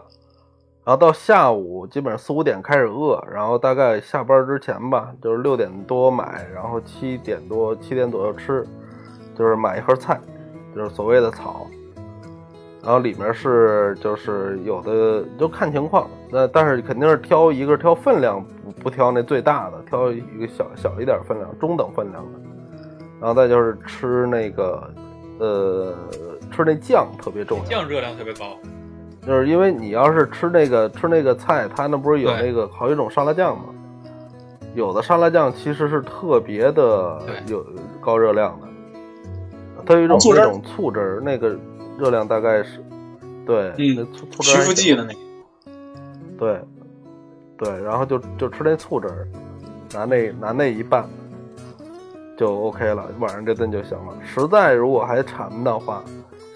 然后到下午基本上四五点开始饿，然后大概下班之前吧，就是六点多买，然后七点多七点左右吃，就是买一盒菜，就是所谓的草，然后里面是就是有的就看情况，那但是肯定是挑一个挑分量，不不挑那最大的，挑一个小小一点分量、中等分量的，然后再就是吃那个呃吃那酱特别重要，酱热量特别高。就是因为你要是吃那个吃那个菜，它那不是有那个好几种沙拉酱吗？有的沙拉酱其实是特别的对有高热量的，它有一种那种醋汁儿，那个热量大概是对，那嗯，醋醋汁去儿剂的那个，对，对，然后就就吃那醋汁儿，拿那拿那一拌就 OK 了，晚上这顿就行了。实在如果还馋的话，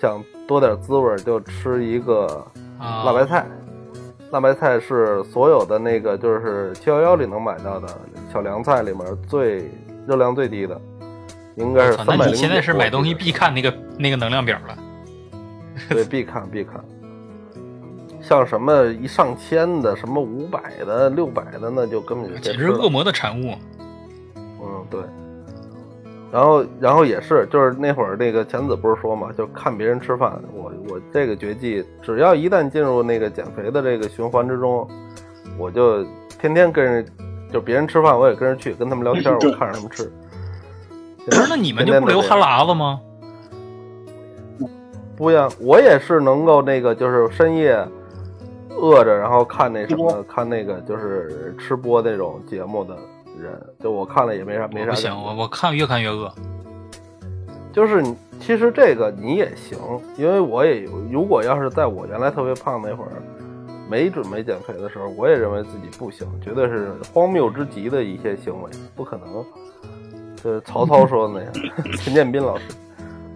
想多点滋味儿，就吃一个啊，辣白菜。辣白菜是所有的那个就是七幺幺里能买到的小凉菜里面最热量最低的，应该是三百零。你现在是买东西必看那个那个能量表了。对，必看必看。像什么一上千的，什么五百的、六百的，那就根本就简直是恶。魔的产物。嗯，对。然后，然后也是，就是那会儿那个钱子不是说嘛，就看别人吃饭。我我这个绝技，只要一旦进入那个减肥的这个循环之中，我就天天跟人，就别人吃饭我也跟着去，跟他们聊天，我看着他们吃。不是，那你们就不流哈喇子吗？不一样，我也是能够那个，就是深夜饿着，然后看那什么，看那个就是吃播那种节目的人，就我看了也没啥没啥不行，我我看越看越饿。就是其实这个你也行，因为我也有，如果要是在我原来特别胖那会儿，没准备减肥的时候，我也认为自己不行，绝对是荒谬之极的一些行为，不可能。就是曹操说的那样，陈建斌老师，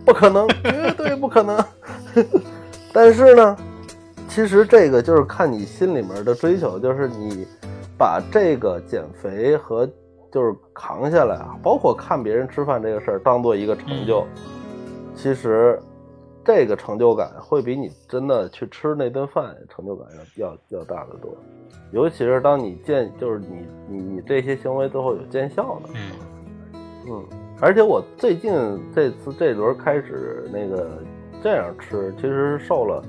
不可能，绝对不可能。但是呢，其实这个就是看你心里面的追求，就是你把这个减肥和就是扛下来啊，包括看别人吃饭这个事儿当做一个成就，其实这个成就感会比你真的去吃那顿饭成就感要要要大得多。尤其是当你见，就是你你你这些行为最后有见效的，嗯，嗯，而且我最近这次这轮开始那个这样吃，其实是受了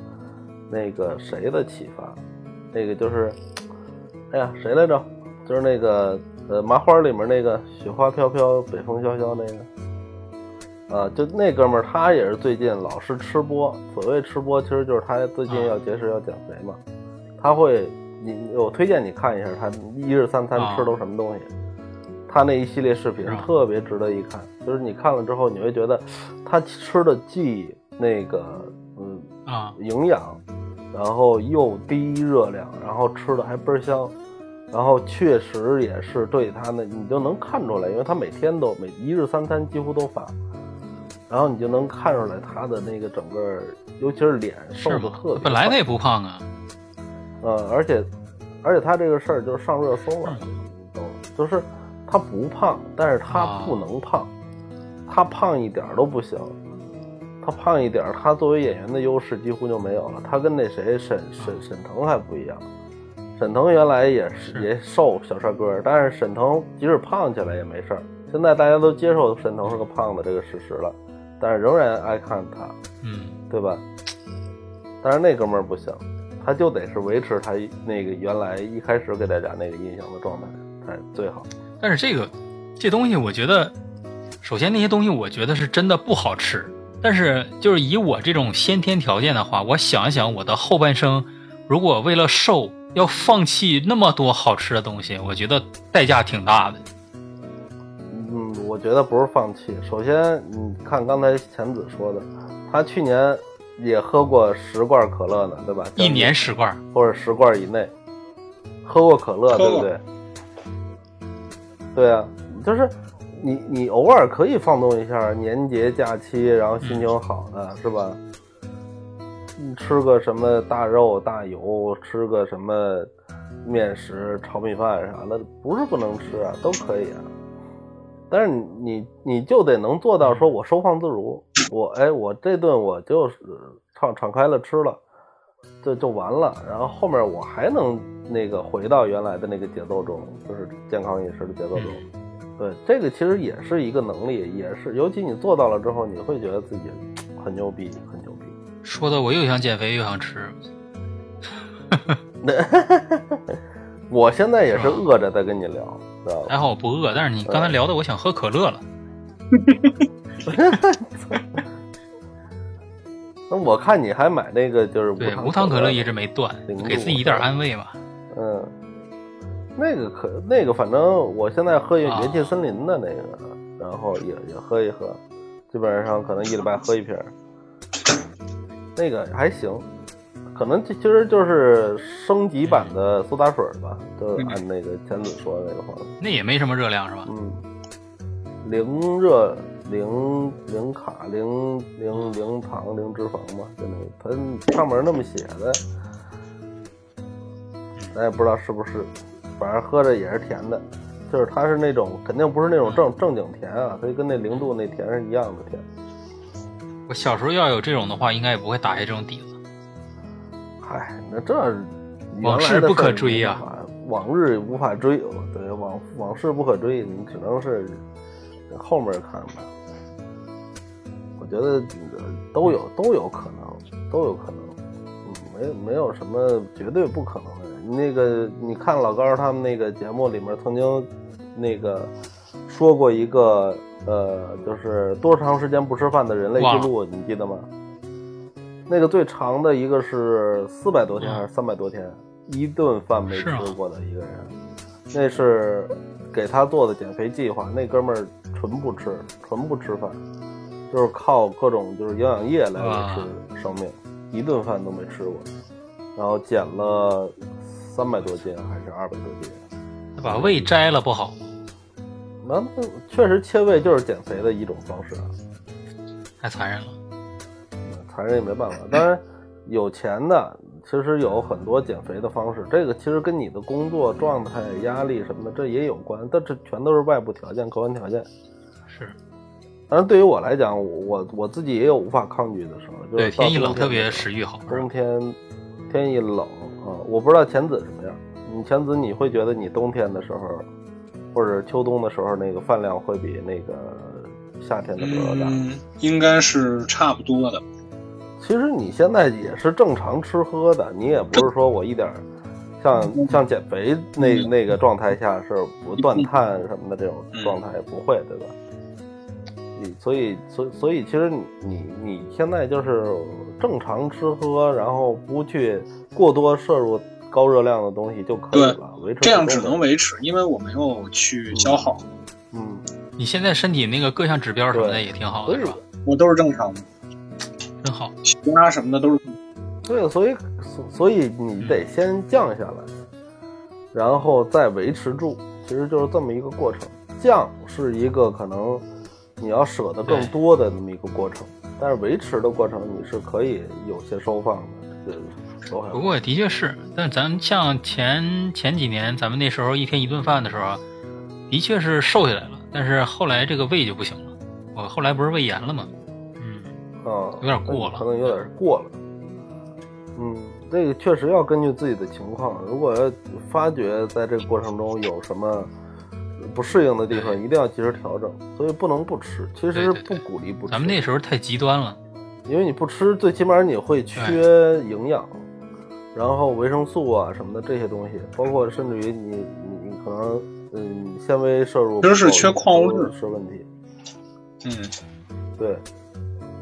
那个谁的启发，那个就是，哎呀，谁来着？就是那个呃麻花里面那个雪花飘飘，北风萧萧那个，啊，就那哥们儿他也是最近老是吃播，所谓吃播，其实就是他最近要节食要减肥嘛，他会你我推荐你看一下他一日三餐吃都什么东西。他那一系列视频特别值得一看，就是你看了之后，你会觉得 他吃的既那个嗯啊，营养，然后又低热量，然后吃的还倍儿香，然后确实也是对他那，你就能看出来，因为他每天都每一日三餐几乎都发，然后你就能看出来他的那个整个，尤其是脸瘦的特别。本来他也不胖啊，呃，而且而且他这个事儿就是上热搜了，都？就是他不胖，但是他啊不能胖，他胖一点儿都不行。他胖一点儿，他作为演员的优势几乎就没有了。他跟那谁沈沈沈腾还不一样，沈腾原来也是是也瘦小帅哥，但是沈腾即使胖起来也没事儿。现在大家都接受沈腾是个胖子这个事实了，但是仍然爱看他。嗯，对吧？但是那哥们儿不行，他就得是维持他那个原来一开始给大家那个印象的状态才最好。但是这个这东西，我觉得，首先那些东西我觉得是真的不好吃。但是就是以我这种先天条件的话，我想一想我的后半生，如果为了瘦要放弃那么多好吃的东西，我觉得代价挺大的。嗯，我觉得不是放弃。首先，你看刚才钱子说的，他去年也喝过十罐可乐呢，对吧？一年十罐，或者十罐以内，喝过可乐，对不对？对啊，就是你你偶尔可以放纵一下，年节假期，然后心情好的、是吧？你吃个什么大肉大油，吃个什么面食、炒米饭啥的，不是不能吃啊，都可以啊。但是你你你就得能做到，说我收放自如，我哎我这顿我就是敞敞开了吃了，这就完了。然后后面我还能那个回到原来的那个节奏中，就是健康饮食的节奏中。对，这个其实也是一个能力，也是，尤其你做到了之后，你会觉得自己很牛逼，很牛逼。说的我又想减肥又想吃。我现在也是饿着在跟你聊，知道吧？还好我不饿，但是你刚才聊的我想喝可乐了。那我看你还买那个就是对，无无糖可乐乐一直没断给自己一点安慰嘛。嗯，那个可那个，反正我现在喝元气森林的那个，然后也也喝一喝，基本上可能一礼拜喝一瓶儿，那个还行，可能这其实就是升级版的苏打水吧，就按那个前子说的那个方式，那也没什么热量是吧？嗯，零热。零零卡零零零糖零脂肪嘛，就那个它上面那么写的，咱也不知道是不是，反正喝着也是甜的，就是它是那种肯定不是那种正正经甜啊，它就跟那零度那甜是一样的甜。我小时候要有这种的话，应该也不会打下这种底子。嗨，那这往事不可追呀、啊，往日无法追，对，往往事不可追，你只能是后面看吧。我觉得都有都有可能，都有可能，嗯，没没有什么绝对不可能的。那个你看老高他们那个节目里面曾经那个说过一个呃，就是多长时间不吃饭的人类记录，你记得吗？那个最长的一个是四百多天还是三百多天，一顿饭没吃过的一个人，那是给他做的减肥计划。那哥们儿纯不吃，纯不吃饭。就是靠各种就是营养液来维持生命，一顿饭都没吃过，然后减了三百多斤还是二百多斤，把胃摘了不好。那确实切胃就是减肥的一种方式啊，太残忍了，残忍也没办法。当然，有钱的其实有很多减肥的方式，这个其实跟你的工作状态、压力什么的这也有关，但这全都是外部条件、客观条件。是。但是，对于我来讲，我我自己也有无法抗拒的时候。就天一冷特别食欲好。冬天天一冷啊，我不知道浅子什么样。你钱子，你会觉得你冬天的时候，或者秋冬的时候，那个饭量会比那个夏天的时候大？嗯，应该是差不多的。其实你现在也是正常吃喝的，你也不是说我一点像像减肥那那个状态下是不断碳什么的这种状态不会，对吧？所以，所所以，其实你你你现在就是正常吃喝，然后不去过多摄入高热量的东西就可以了，维持这样只能维持，因为我没有去消耗。嗯，你现在身体那个各项指标什么的也挺好的，是吧？我都是正常的，真好。血压什么的都是。对，所以所以你得先降下来，然后再维持住，其实就是这么一个过程。降是一个可能。你要舍得更多的那么一个过程。但是维持的过程你是可以有些收放的，这都还。不过的确是，但咱像前前几年咱们那时候一天一顿饭的时候，的确是瘦下来了。但是后来这个胃就不行了，我后来不是胃炎了吗？嗯，啊，有点过了，可能有点过了。嗯，这个确实要根据自己的情况，如果发觉在这个过程中有什么不适应的地方，一定要及时调整。所以不能不吃，其实不鼓励不吃。咱们那时候太极端了，因为你不吃，最起码你会缺营养，然后维生素啊什么的这些东西，包括甚至于你你你可能嗯纤维摄入，其实是缺矿物质是问题。嗯，对，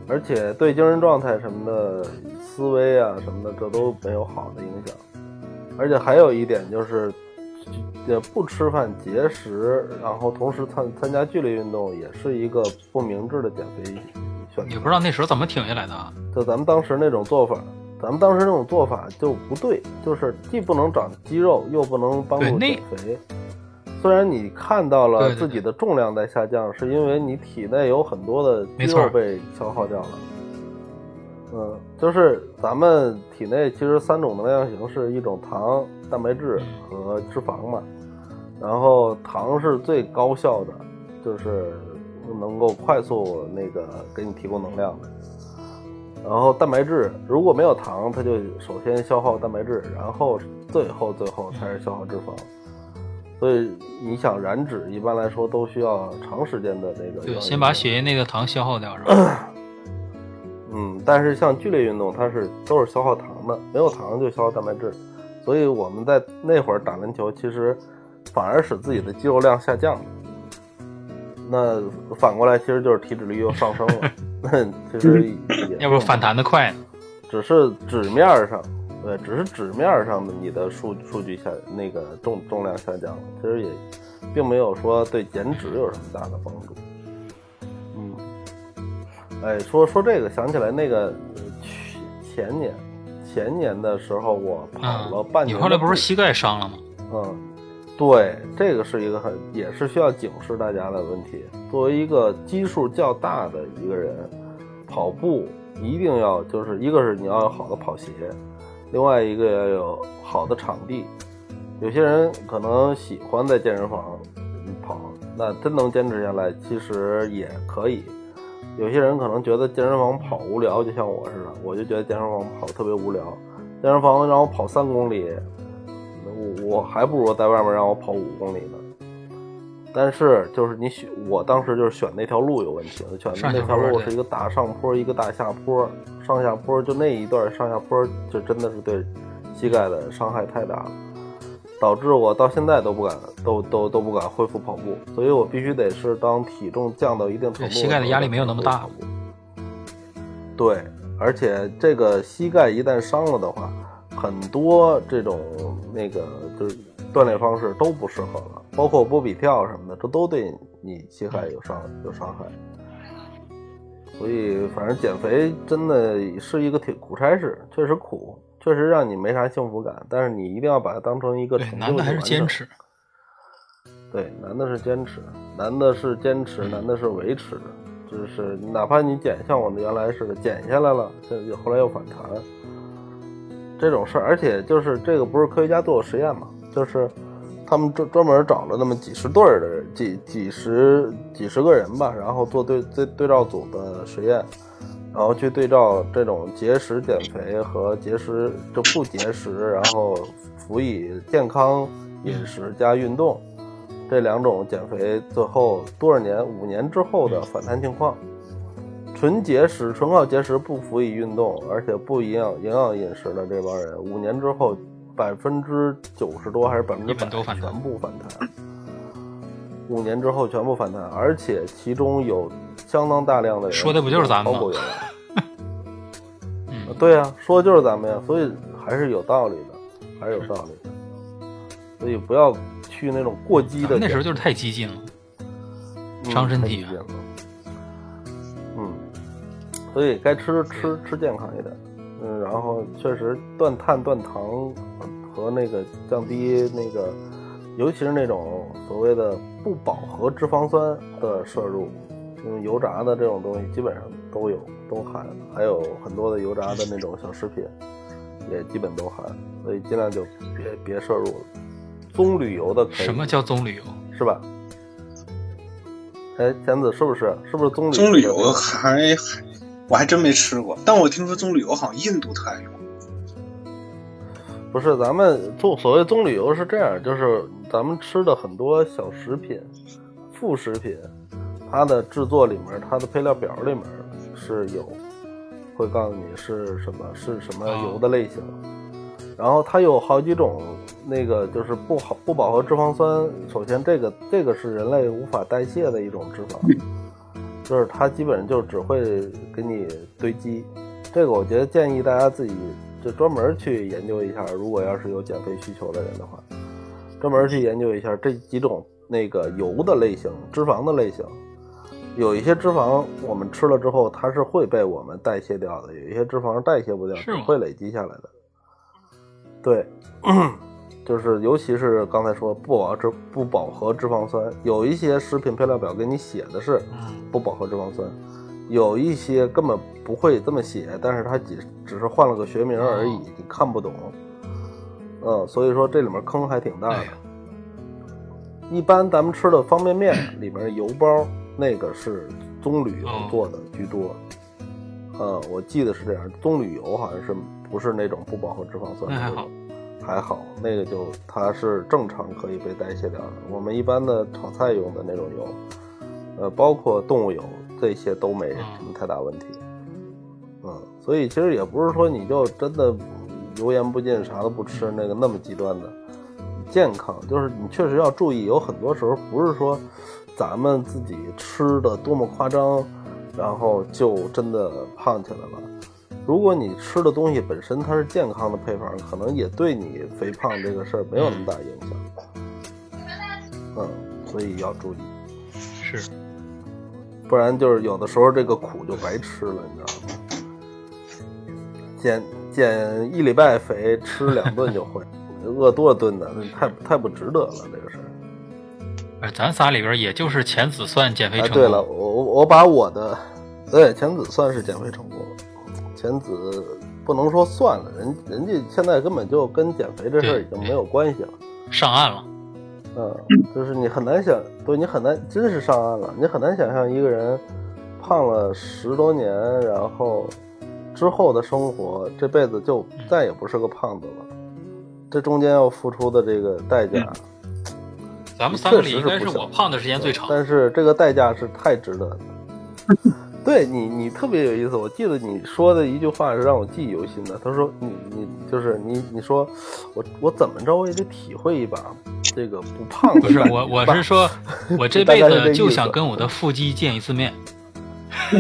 而且对精神状态什么的。思维啊什么的，这都没有好的影响，而且还有一点就是，也不吃饭节食，然后同时参参加剧烈运动，也是一个不明智的减肥选择。也不知道那时候怎么挺下来的。就咱们当时那种做法，咱们当时那种做法就不对，就是既不能长肌肉，又不能帮助减肥。虽然你看到了自己的重量在下降，是因为你体内有很多的肌肉被消耗掉了。嗯，就是咱们体内其实三种能量型是一种糖、蛋白质和脂肪嘛。然后糖是最高效的，就是能够快速那个给你提供能量的。然后蛋白质如果没有糖，它就首先消耗蛋白质，然后最后最后才是消耗脂肪。所以你想燃脂，一般来说都需要长时间的那个。对，先把血液内的糖消耗掉是吧？嗯，但是像剧烈运动，它是都是消耗糖的，没有糖就消耗蛋白质，所以我们在那会儿打篮球，其实反而使自己的肌肉量下降。那反过来，其实就是体脂率又上升了。那其实要不反弹的快，只是纸面上，对，只是纸面上的你的数数据下那个重重量下降了，其实也并没有说对减脂有什么大的帮助。嗯哎，说说这个，想起来那个去前年，前年的时候我跑了半年。你后来不是膝盖伤了吗？嗯，对，这个是一个很也是需要警示大家的问题。作为一个基数较大的一个人，跑步一定要就是一个是你要有好的跑鞋，另外一个要有好的场地。有些人可能喜欢在健身房跑，那真能坚持下来，其实也可以。有些人可能觉得健身房跑无聊，就像我似的，我就觉得健身房跑特别无聊。健身房让我跑三公里，我我还不如在外面让我跑五公里呢。但是就是你选，我当时就是选那条路有问题，选的那条路是一个大上坡，一个大下坡，上下坡就那一段上下坡就真的是对膝盖的伤害太大了。导致我到现在都不敢，都都都不敢恢复跑步，所以我必须得是当体重降到一定程度，膝盖的压力没有那么大。对，而且这个膝盖一旦伤了的话，很多这种那个就是锻炼方式都不适合了，包括波比跳什么的，这都对你膝盖有伤有伤害。所以，反正减肥真的是一个挺苦差事，确实苦。确实让你没啥幸福感，但是你一定要把它当成一个成就难的还是坚持。对，难的是坚持，难的是坚持，难的是维持。就是哪怕你减，像我们原来似的减下来了，现在后来又反弹，这种事儿。而且就是这个不是科学家做的实验嘛？就是他们专专门找了那么几十对儿的几几十几十个人吧，然后做对对对照组的实验。然后去对照这种节食减肥和节食就不节食，然后辅以健康饮食加运动这两种减肥，最后多少年五年之后的反弹情况。纯节食、纯靠节食不辅以运动，而且不营养营养饮食的这帮人，五年之后百分之九十多还是百分之百全部反弹。五年之后全部反弹，而且其中有相当大量的人说的不就是咱们吗？对呀，说的就是咱们呀，所以还是有道理的，还是有道理的。所以不要去那种过激的。那时候就是太激进了，伤身体。嗯，所以该吃吃吃健康一点，嗯，然后确实断碳断糖和那个降低那个，尤其是那种所谓的。不饱和脂肪酸的摄入，嗯，油炸的这种东西基本上都有，都含，还有很多的油炸的那种小食品，也基本都含，所以尽量就别别摄入了。棕榈油的可以什么叫棕榈油？是吧？哎，田子是不是？是不是棕榈？棕榈油还还我还真没吃过，但我听说棕榈油好像印度特爱用。不是，咱们棕所谓棕榈油是这样，就是咱们吃的很多小食品、副食品，它的制作里面，它的配料表里面是有，会告诉你是什么是什么油的类型。然后它有好几种，那个就是不好不饱和脂肪酸。首先，这个这个是人类无法代谢的一种脂肪，就是它基本上就只会给你堆积。这个我觉得建议大家自己就专门去研究一下，如果要是有减肥需求的人的话，专门去研究一下这几种那个油的类型、脂肪的类型。有一些脂肪我们吃了之后，它是会被我们代谢掉的；有一些脂肪代谢不掉，是会累积下来的。对，就是尤其是刚才说不饱脂不饱和脂肪酸，有一些食品配料表给你写的是嗯，不饱和脂肪酸，有一些根本不会这么写，但是它只只是换了个学名而已，哦你看不懂。嗯，所以说这里面坑还挺大的。一般咱们吃的方便面里面油包那个是棕榈油哦做的居多。呃，我记得是这样，棕榈油好像是不是那种不饱和脂肪酸还好，还好，那个就它是正常可以被代谢掉的。我们一般的炒菜用的那种油，呃，包括动物油，这些都没什么太大问题。嗯，所以其实也不是说你就真的油盐不进，啥都不吃，那个那么极端的。健康就是你确实要注意，有很多时候不是说咱们自己吃的多么夸张，然后就真的胖起来了。如果你吃的东西本身它是健康的配方，可能也对你肥胖这个事儿没有那么大影响。嗯，所以要注意，是不然就是有的时候这个苦就白吃了，你知道吗？减减一礼拜肥，吃两顿就会，饿多少顿呢？那太太不值得了，这个事儿。哎，咱仨里边也就是钱子算减肥哎，成功。对了，我我我把我的，对钱子算是减肥成功了，钱子不能说算了，人人家现在根本就跟减肥这事儿已经没有关系了。上岸了，嗯，就是你很难想，对你很难，真是上岸了。你很难想象一个人胖了十多年，然后之后的生活，这辈子就再也不是个胖子了。这中间要付出的这个代价，咱们三个里确实应该是不是我胖的时间最长。但是这个代价是太值得的。对你，你特别有意思。我记得你说的一句话是让我记忆犹新的。他说：“你你就是你，你说我我怎么着我也得体会一把这个不胖不是我，我是说，我这辈子就想跟我的腹肌见一次面。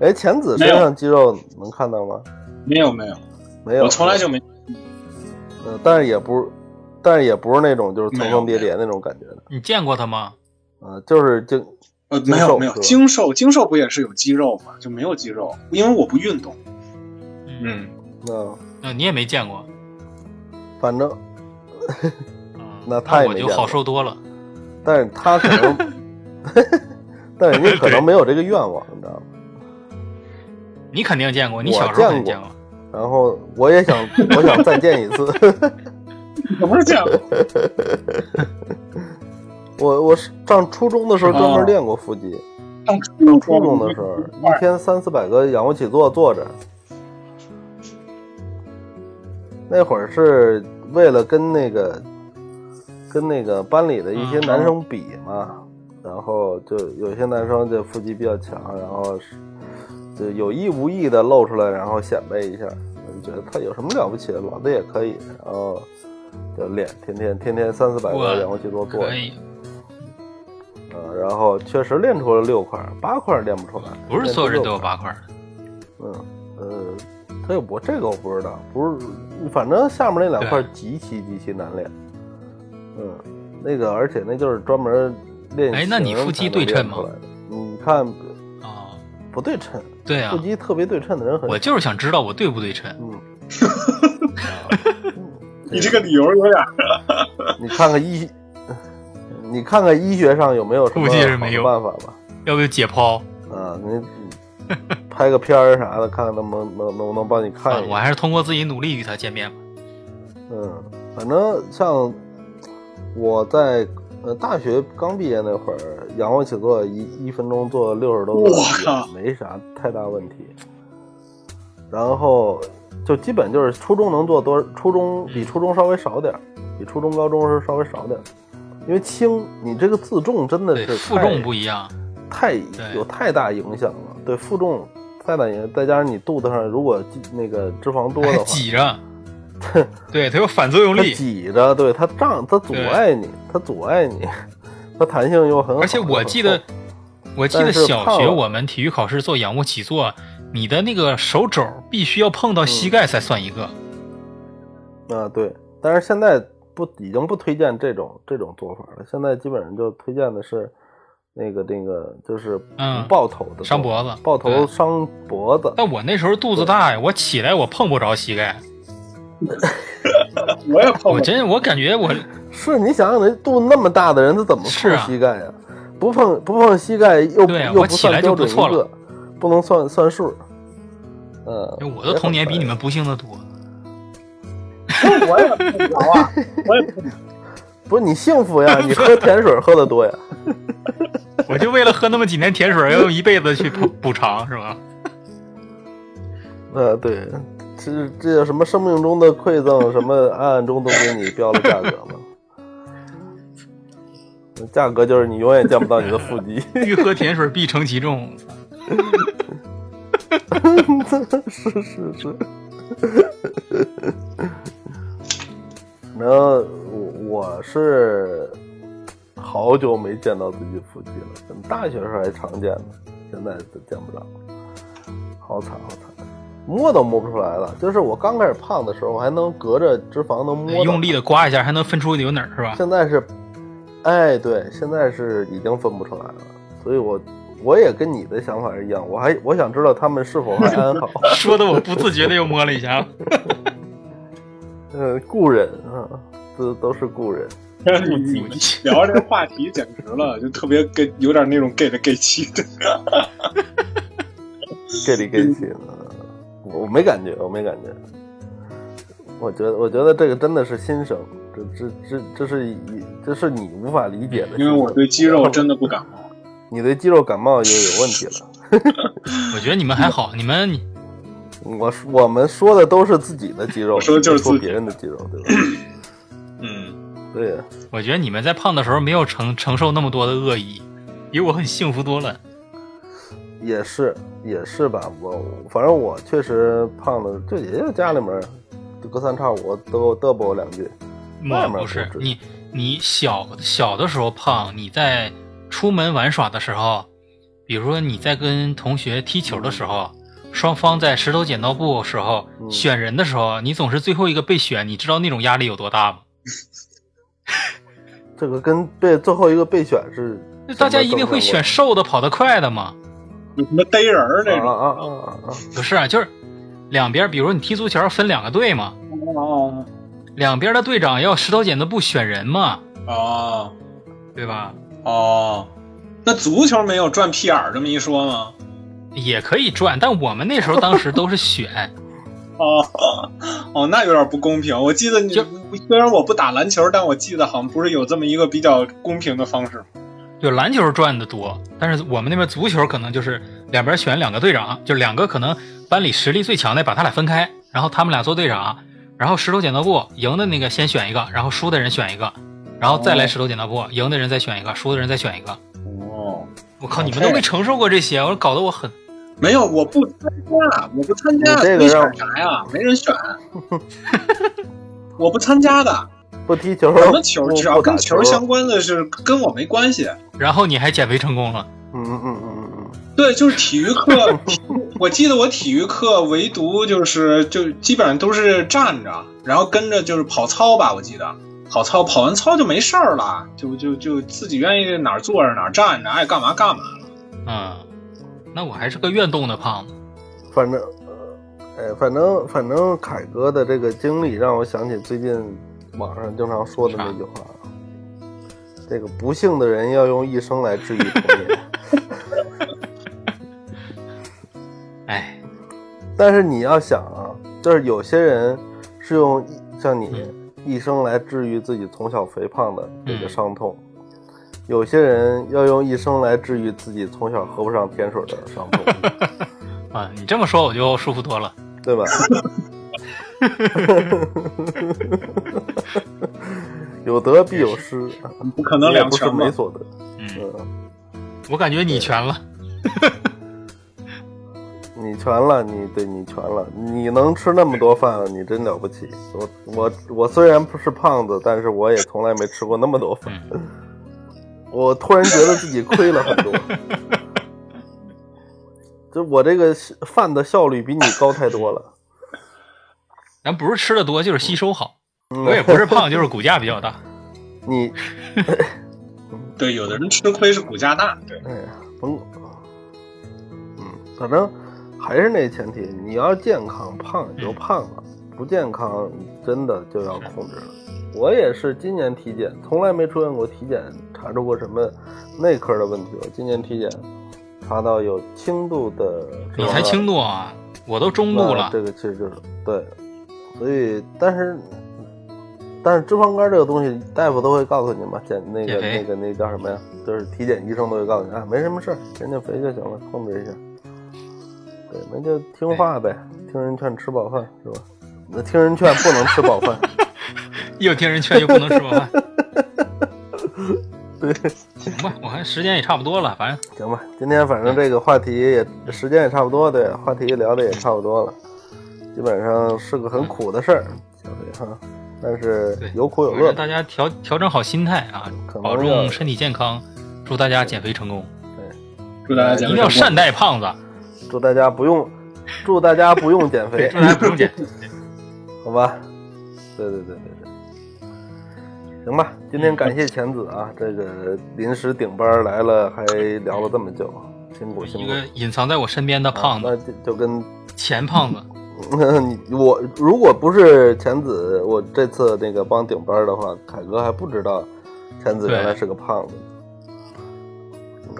哎，浅子身上肌肉能看到吗？没有没有，没有，我从来就没。呃，但是也不是，但是也不是那种就是层层叠叠那种感觉的，你见过他吗？啊，就是就呃，没有没有，精瘦精瘦不也是有肌肉吗？就没有肌肉，因为我不运动。嗯，嗯，那你也没见过。反正，嗯 那他也我就好没见过受多了。但是他可能 但人家可能没有这个愿望，你知道吗？你肯定见过，你小时候肯定见见过。然后我也想，我想再见一次。我不是这样，我我是上初中的时候专门练过腹肌，上上初中的时候一天三四百个仰卧起坐坐着。那会儿是为了跟那个跟那个班里的一些男生比嘛，然后就有些男生就腹肌比较强，然后是就有意无意的露出来，然后显摆一下，我就觉得他有什么了不起的，老子也可以，然后就练，天天天天三四百个仰卧起坐做可，以，呃，然后确实练出了六块，八块练不出来，不是所有人都有八块。嗯，呃，这个我这个我不知道，不是，反正下面那两块极其极其难练。嗯，那个而且那就是专门练哎那你腹肌对称吗？你看啊，不对称，对啊腹，肌特别对称的人很少。我就是想知道我对不对称。嗯，你这个理由有点，你看看一，你看看医学上有没有什么没有办法吧？要不就解剖。啊，你你拍个片儿啥的，看看能不能能能不能帮你看一，下。啊我还是通过自己努力与他见面吧。嗯，反正像我在呃大学刚毕业那会儿，仰卧起坐一一分钟做六十多个没啥太大问题。然后就基本就是初中能做多，初中比初中稍微少点儿，比初中高中是稍微少点儿，因为轻，你这个自重真的，是负重不一样。太有太大影响了。对负重太大影响，再加上你肚子上如果那个脂肪多的还话，挤着，对，它有反作用它力。挤着，对它胀，它阻碍你，它阻碍你，它弹性又很好。而且我记得，我记得小学我们体育考试做仰卧起坐，你的那个手肘必须要碰到膝盖才算一个。啊，对，但是现在不已经不推荐这种这种做法了，现在基本上就推荐的是那个那个就是抱头的伤脖子抱头伤脖子。但我那时候肚子大呀，我起来我碰不着膝盖，我也碰过。我真我感觉我是你想想，那肚子那么大的人，他怎么碰膝盖呀、不碰不碰膝盖又对啊又不我起来算标准一就不错了个，不能算算数。嗯，我的童年比你们不幸的多。我也碰不着啊，我也不着。不是你幸福呀，你喝甜水喝的多呀。我就为了喝那么几年甜水，要用一辈子去补补偿，是吧？呃，对，这这叫什么生命中的馈赠，什么暗暗中都给你标了价格嘛。价格就是你永远见不到你的腹肌。欲喝甜水必承其重。是是是。然后我我是好久没见到自己腹肌了，跟大学时候还常见呢，现在都见不着，好惨好惨，摸都摸不出来了。就是我刚开始胖的时候，我还能隔着脂肪能摸，用力的刮一下，还能分出有哪儿，是吧？现在是，哎，对，现在是已经分不出来了，所以我我也跟你的想法是一样，我还我想知道他们是否还安好。说的我不自觉的又摸了一下。嗯，故人啊，这都是故人。你你们聊这个话题简直了，就特别 gay，有点那种 gay 的 gay 气的。gay 里 gay 气的，我我没感觉，我没感觉。我觉得，我觉得这个真的是新生，这这这这是一这是你无法理解的。因为我对肌肉真的不感冒。你对肌肉感冒也有问题了。我觉得你们还好，你们你我我们说的都是自己的肌肉，我说的就是说别人的肌肉，对吧？嗯，对呀，我觉得你们在胖的时候没有承承受那么多的恶意，比我很幸福多了。也是也是吧。我反正我确实胖的，就也就家里面隔三差五都嘚啵我两句。外面我不是你，你小小的时候胖，你在出门玩耍的时候，比如说你在跟同学踢球的时候，双方在石头剪刀布时候嗯选人的时候，你总是最后一个被选，你知道那种压力有多大吗？这个跟被最后一个备选是 大家一定会选瘦的、跑得快的嘛？有什么逮人儿这种？啊啊啊啊啊！不是啊，就是两边，比如说你踢足球分两个队嘛，哦两边的队长要石头剪刀布选人嘛，哦对吧？哦，那足球没有转屁眼儿这么一说吗？也可以转，但我们那时候当时都是选，哦哦，那有点不公平。我记得你就虽然我不打篮球，但我记得好像不是有这么一个比较公平的方式。就篮球转的多，但是我们那边足球可能就是两边选两个队长，就两个可能班里实力最强的把他俩分开，然后他们俩做队长，然后石头剪刀布，赢的那个先选一个，然后输的人选一个，然后再来石头剪刀布，赢的人再选一个，输的人再选一个。哦，我靠，你们都没承受过这些，我搞得我很没有，我不参加，我不参加，你这个你选啥呀？没人选，我不参加的。不踢球，什么球？只要打跟球相关的是跟我没关系。然后你还减肥成功了，嗯嗯嗯嗯嗯对，就是体育课，我记得我体育课唯独就是就基本上都是站着，然后跟着就是跑操吧，我记得跑操，跑完操就没事儿了，就就就自己愿意哪儿坐着哪儿站着，爱干嘛干嘛了。嗯，那我还是个愿动的胖子。嗯，反正，呃，哎，反正反正凯哥的这个经历让我想起最近网上经常说的那句话，这个不幸的人要用一生来治愈童年。哎，但是你要想啊，就是有些人是用像你一生来治愈自己从小肥胖的这个伤痛，有些人要用一生来治愈自己从小喝不上甜水的伤痛，啊，你这么说我就舒服多了。对吧？有得必有失，不可能你也不是两全嘛没。所得。嗯，嗯，我感觉你全了。你全了，你对你全了，你能吃那么多饭，你真了不起。我我我虽然不是胖子，但是我也从来没吃过那么多饭。嗯，我突然觉得自己亏了很多。就我这个饭的效率比你高太多了。咱不是吃的多，就是吸收好。嗯我也不是胖，就是骨架比较大。你对，有的人吃亏是骨架大，对，哎呀，甭，嗯，反正还是那前提，你要健康，胖也就胖了，不健康真的就要控制了。我也是今年体检，从来没出现过体检查出过什么内科的问题。我今年体检查到有轻度的你才轻度啊，我都中度了。这个其实就是对，所以但是但是脂肪肝这个东西，大夫都会告诉你嘛，减那个那个那叫什么呀？就是体检医生都会告诉你啊，没什么事儿，减减肥就行了，控制一下。对，那就听话呗，听人劝，吃饱饭是吧？那听人劝不能吃饱饭，又听人劝，又不能吃饱饭。对，行吧，我看时间也差不多了，反正行吧。今天反正这个话题也时间也差不多，对，话题聊的也差不多了，基本上是个很苦的事儿，减肥哈，但是有苦有乐。大家调调整好心态啊，保重身体健康，祝大家减肥成功，对祝大家减肥一定要善待胖子，祝大家不用，祝大家不用减肥 祝，大家不用减。好吧？对对对对对，行吧。今天感谢钱子啊，这个临时顶班来了，还聊了这么久，辛苦辛苦。一个隐藏在我身边的胖子，啊那就就跟钱胖子，你我如果不是钱子，我这次那个帮顶班的话，凯哥还不知道钱子原来是个胖子，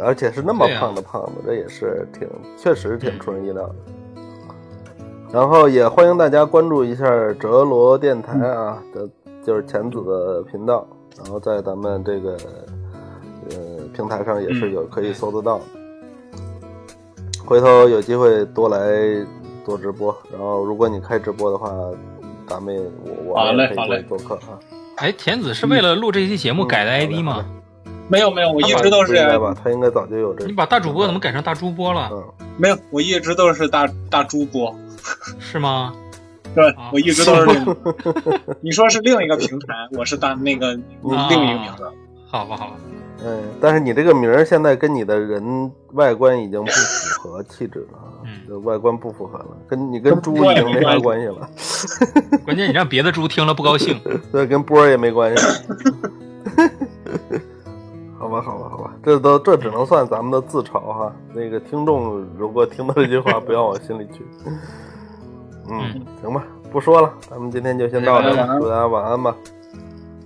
而且是那么胖的胖子，这也是挺确实挺出人意料的。然后也欢迎大家关注一下哲罗电台啊，的就是浅子的频道，然后在咱们这个呃平台上也是有可以搜得到的。回头有机会多来做直播，然后如果你开直播的话，咱们也我我也可以过好嘞去做客啊。哎，田子是为了录这期节目改的嗯 ID 吗？没有没有，我一直都是不应该吧？他应该早就有这。你把大主播怎么改成大猪播了？嗯，没有，我一直都是大大猪播，是吗？对啊我一直都是这个。你说是另一个平台，我是大那个啊另一个名字。好吧，好吧，嗯，但是你这个名儿现在跟你的人外观已经不符合气质了啊，嗯这外观不符合了，跟你跟猪已经没啥关系了，关键你让别的猪听了不高兴。对，跟波儿也没关系。好吧，好吧，好吧，这都这只能算咱们的自嘲哈。那个听众如果听到这句话，不要往心里去。嗯，行吧，不说了，咱们今天就先到这儿，祝大家晚安吧。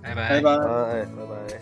拜拜拜拜。晚安，哎，拜拜。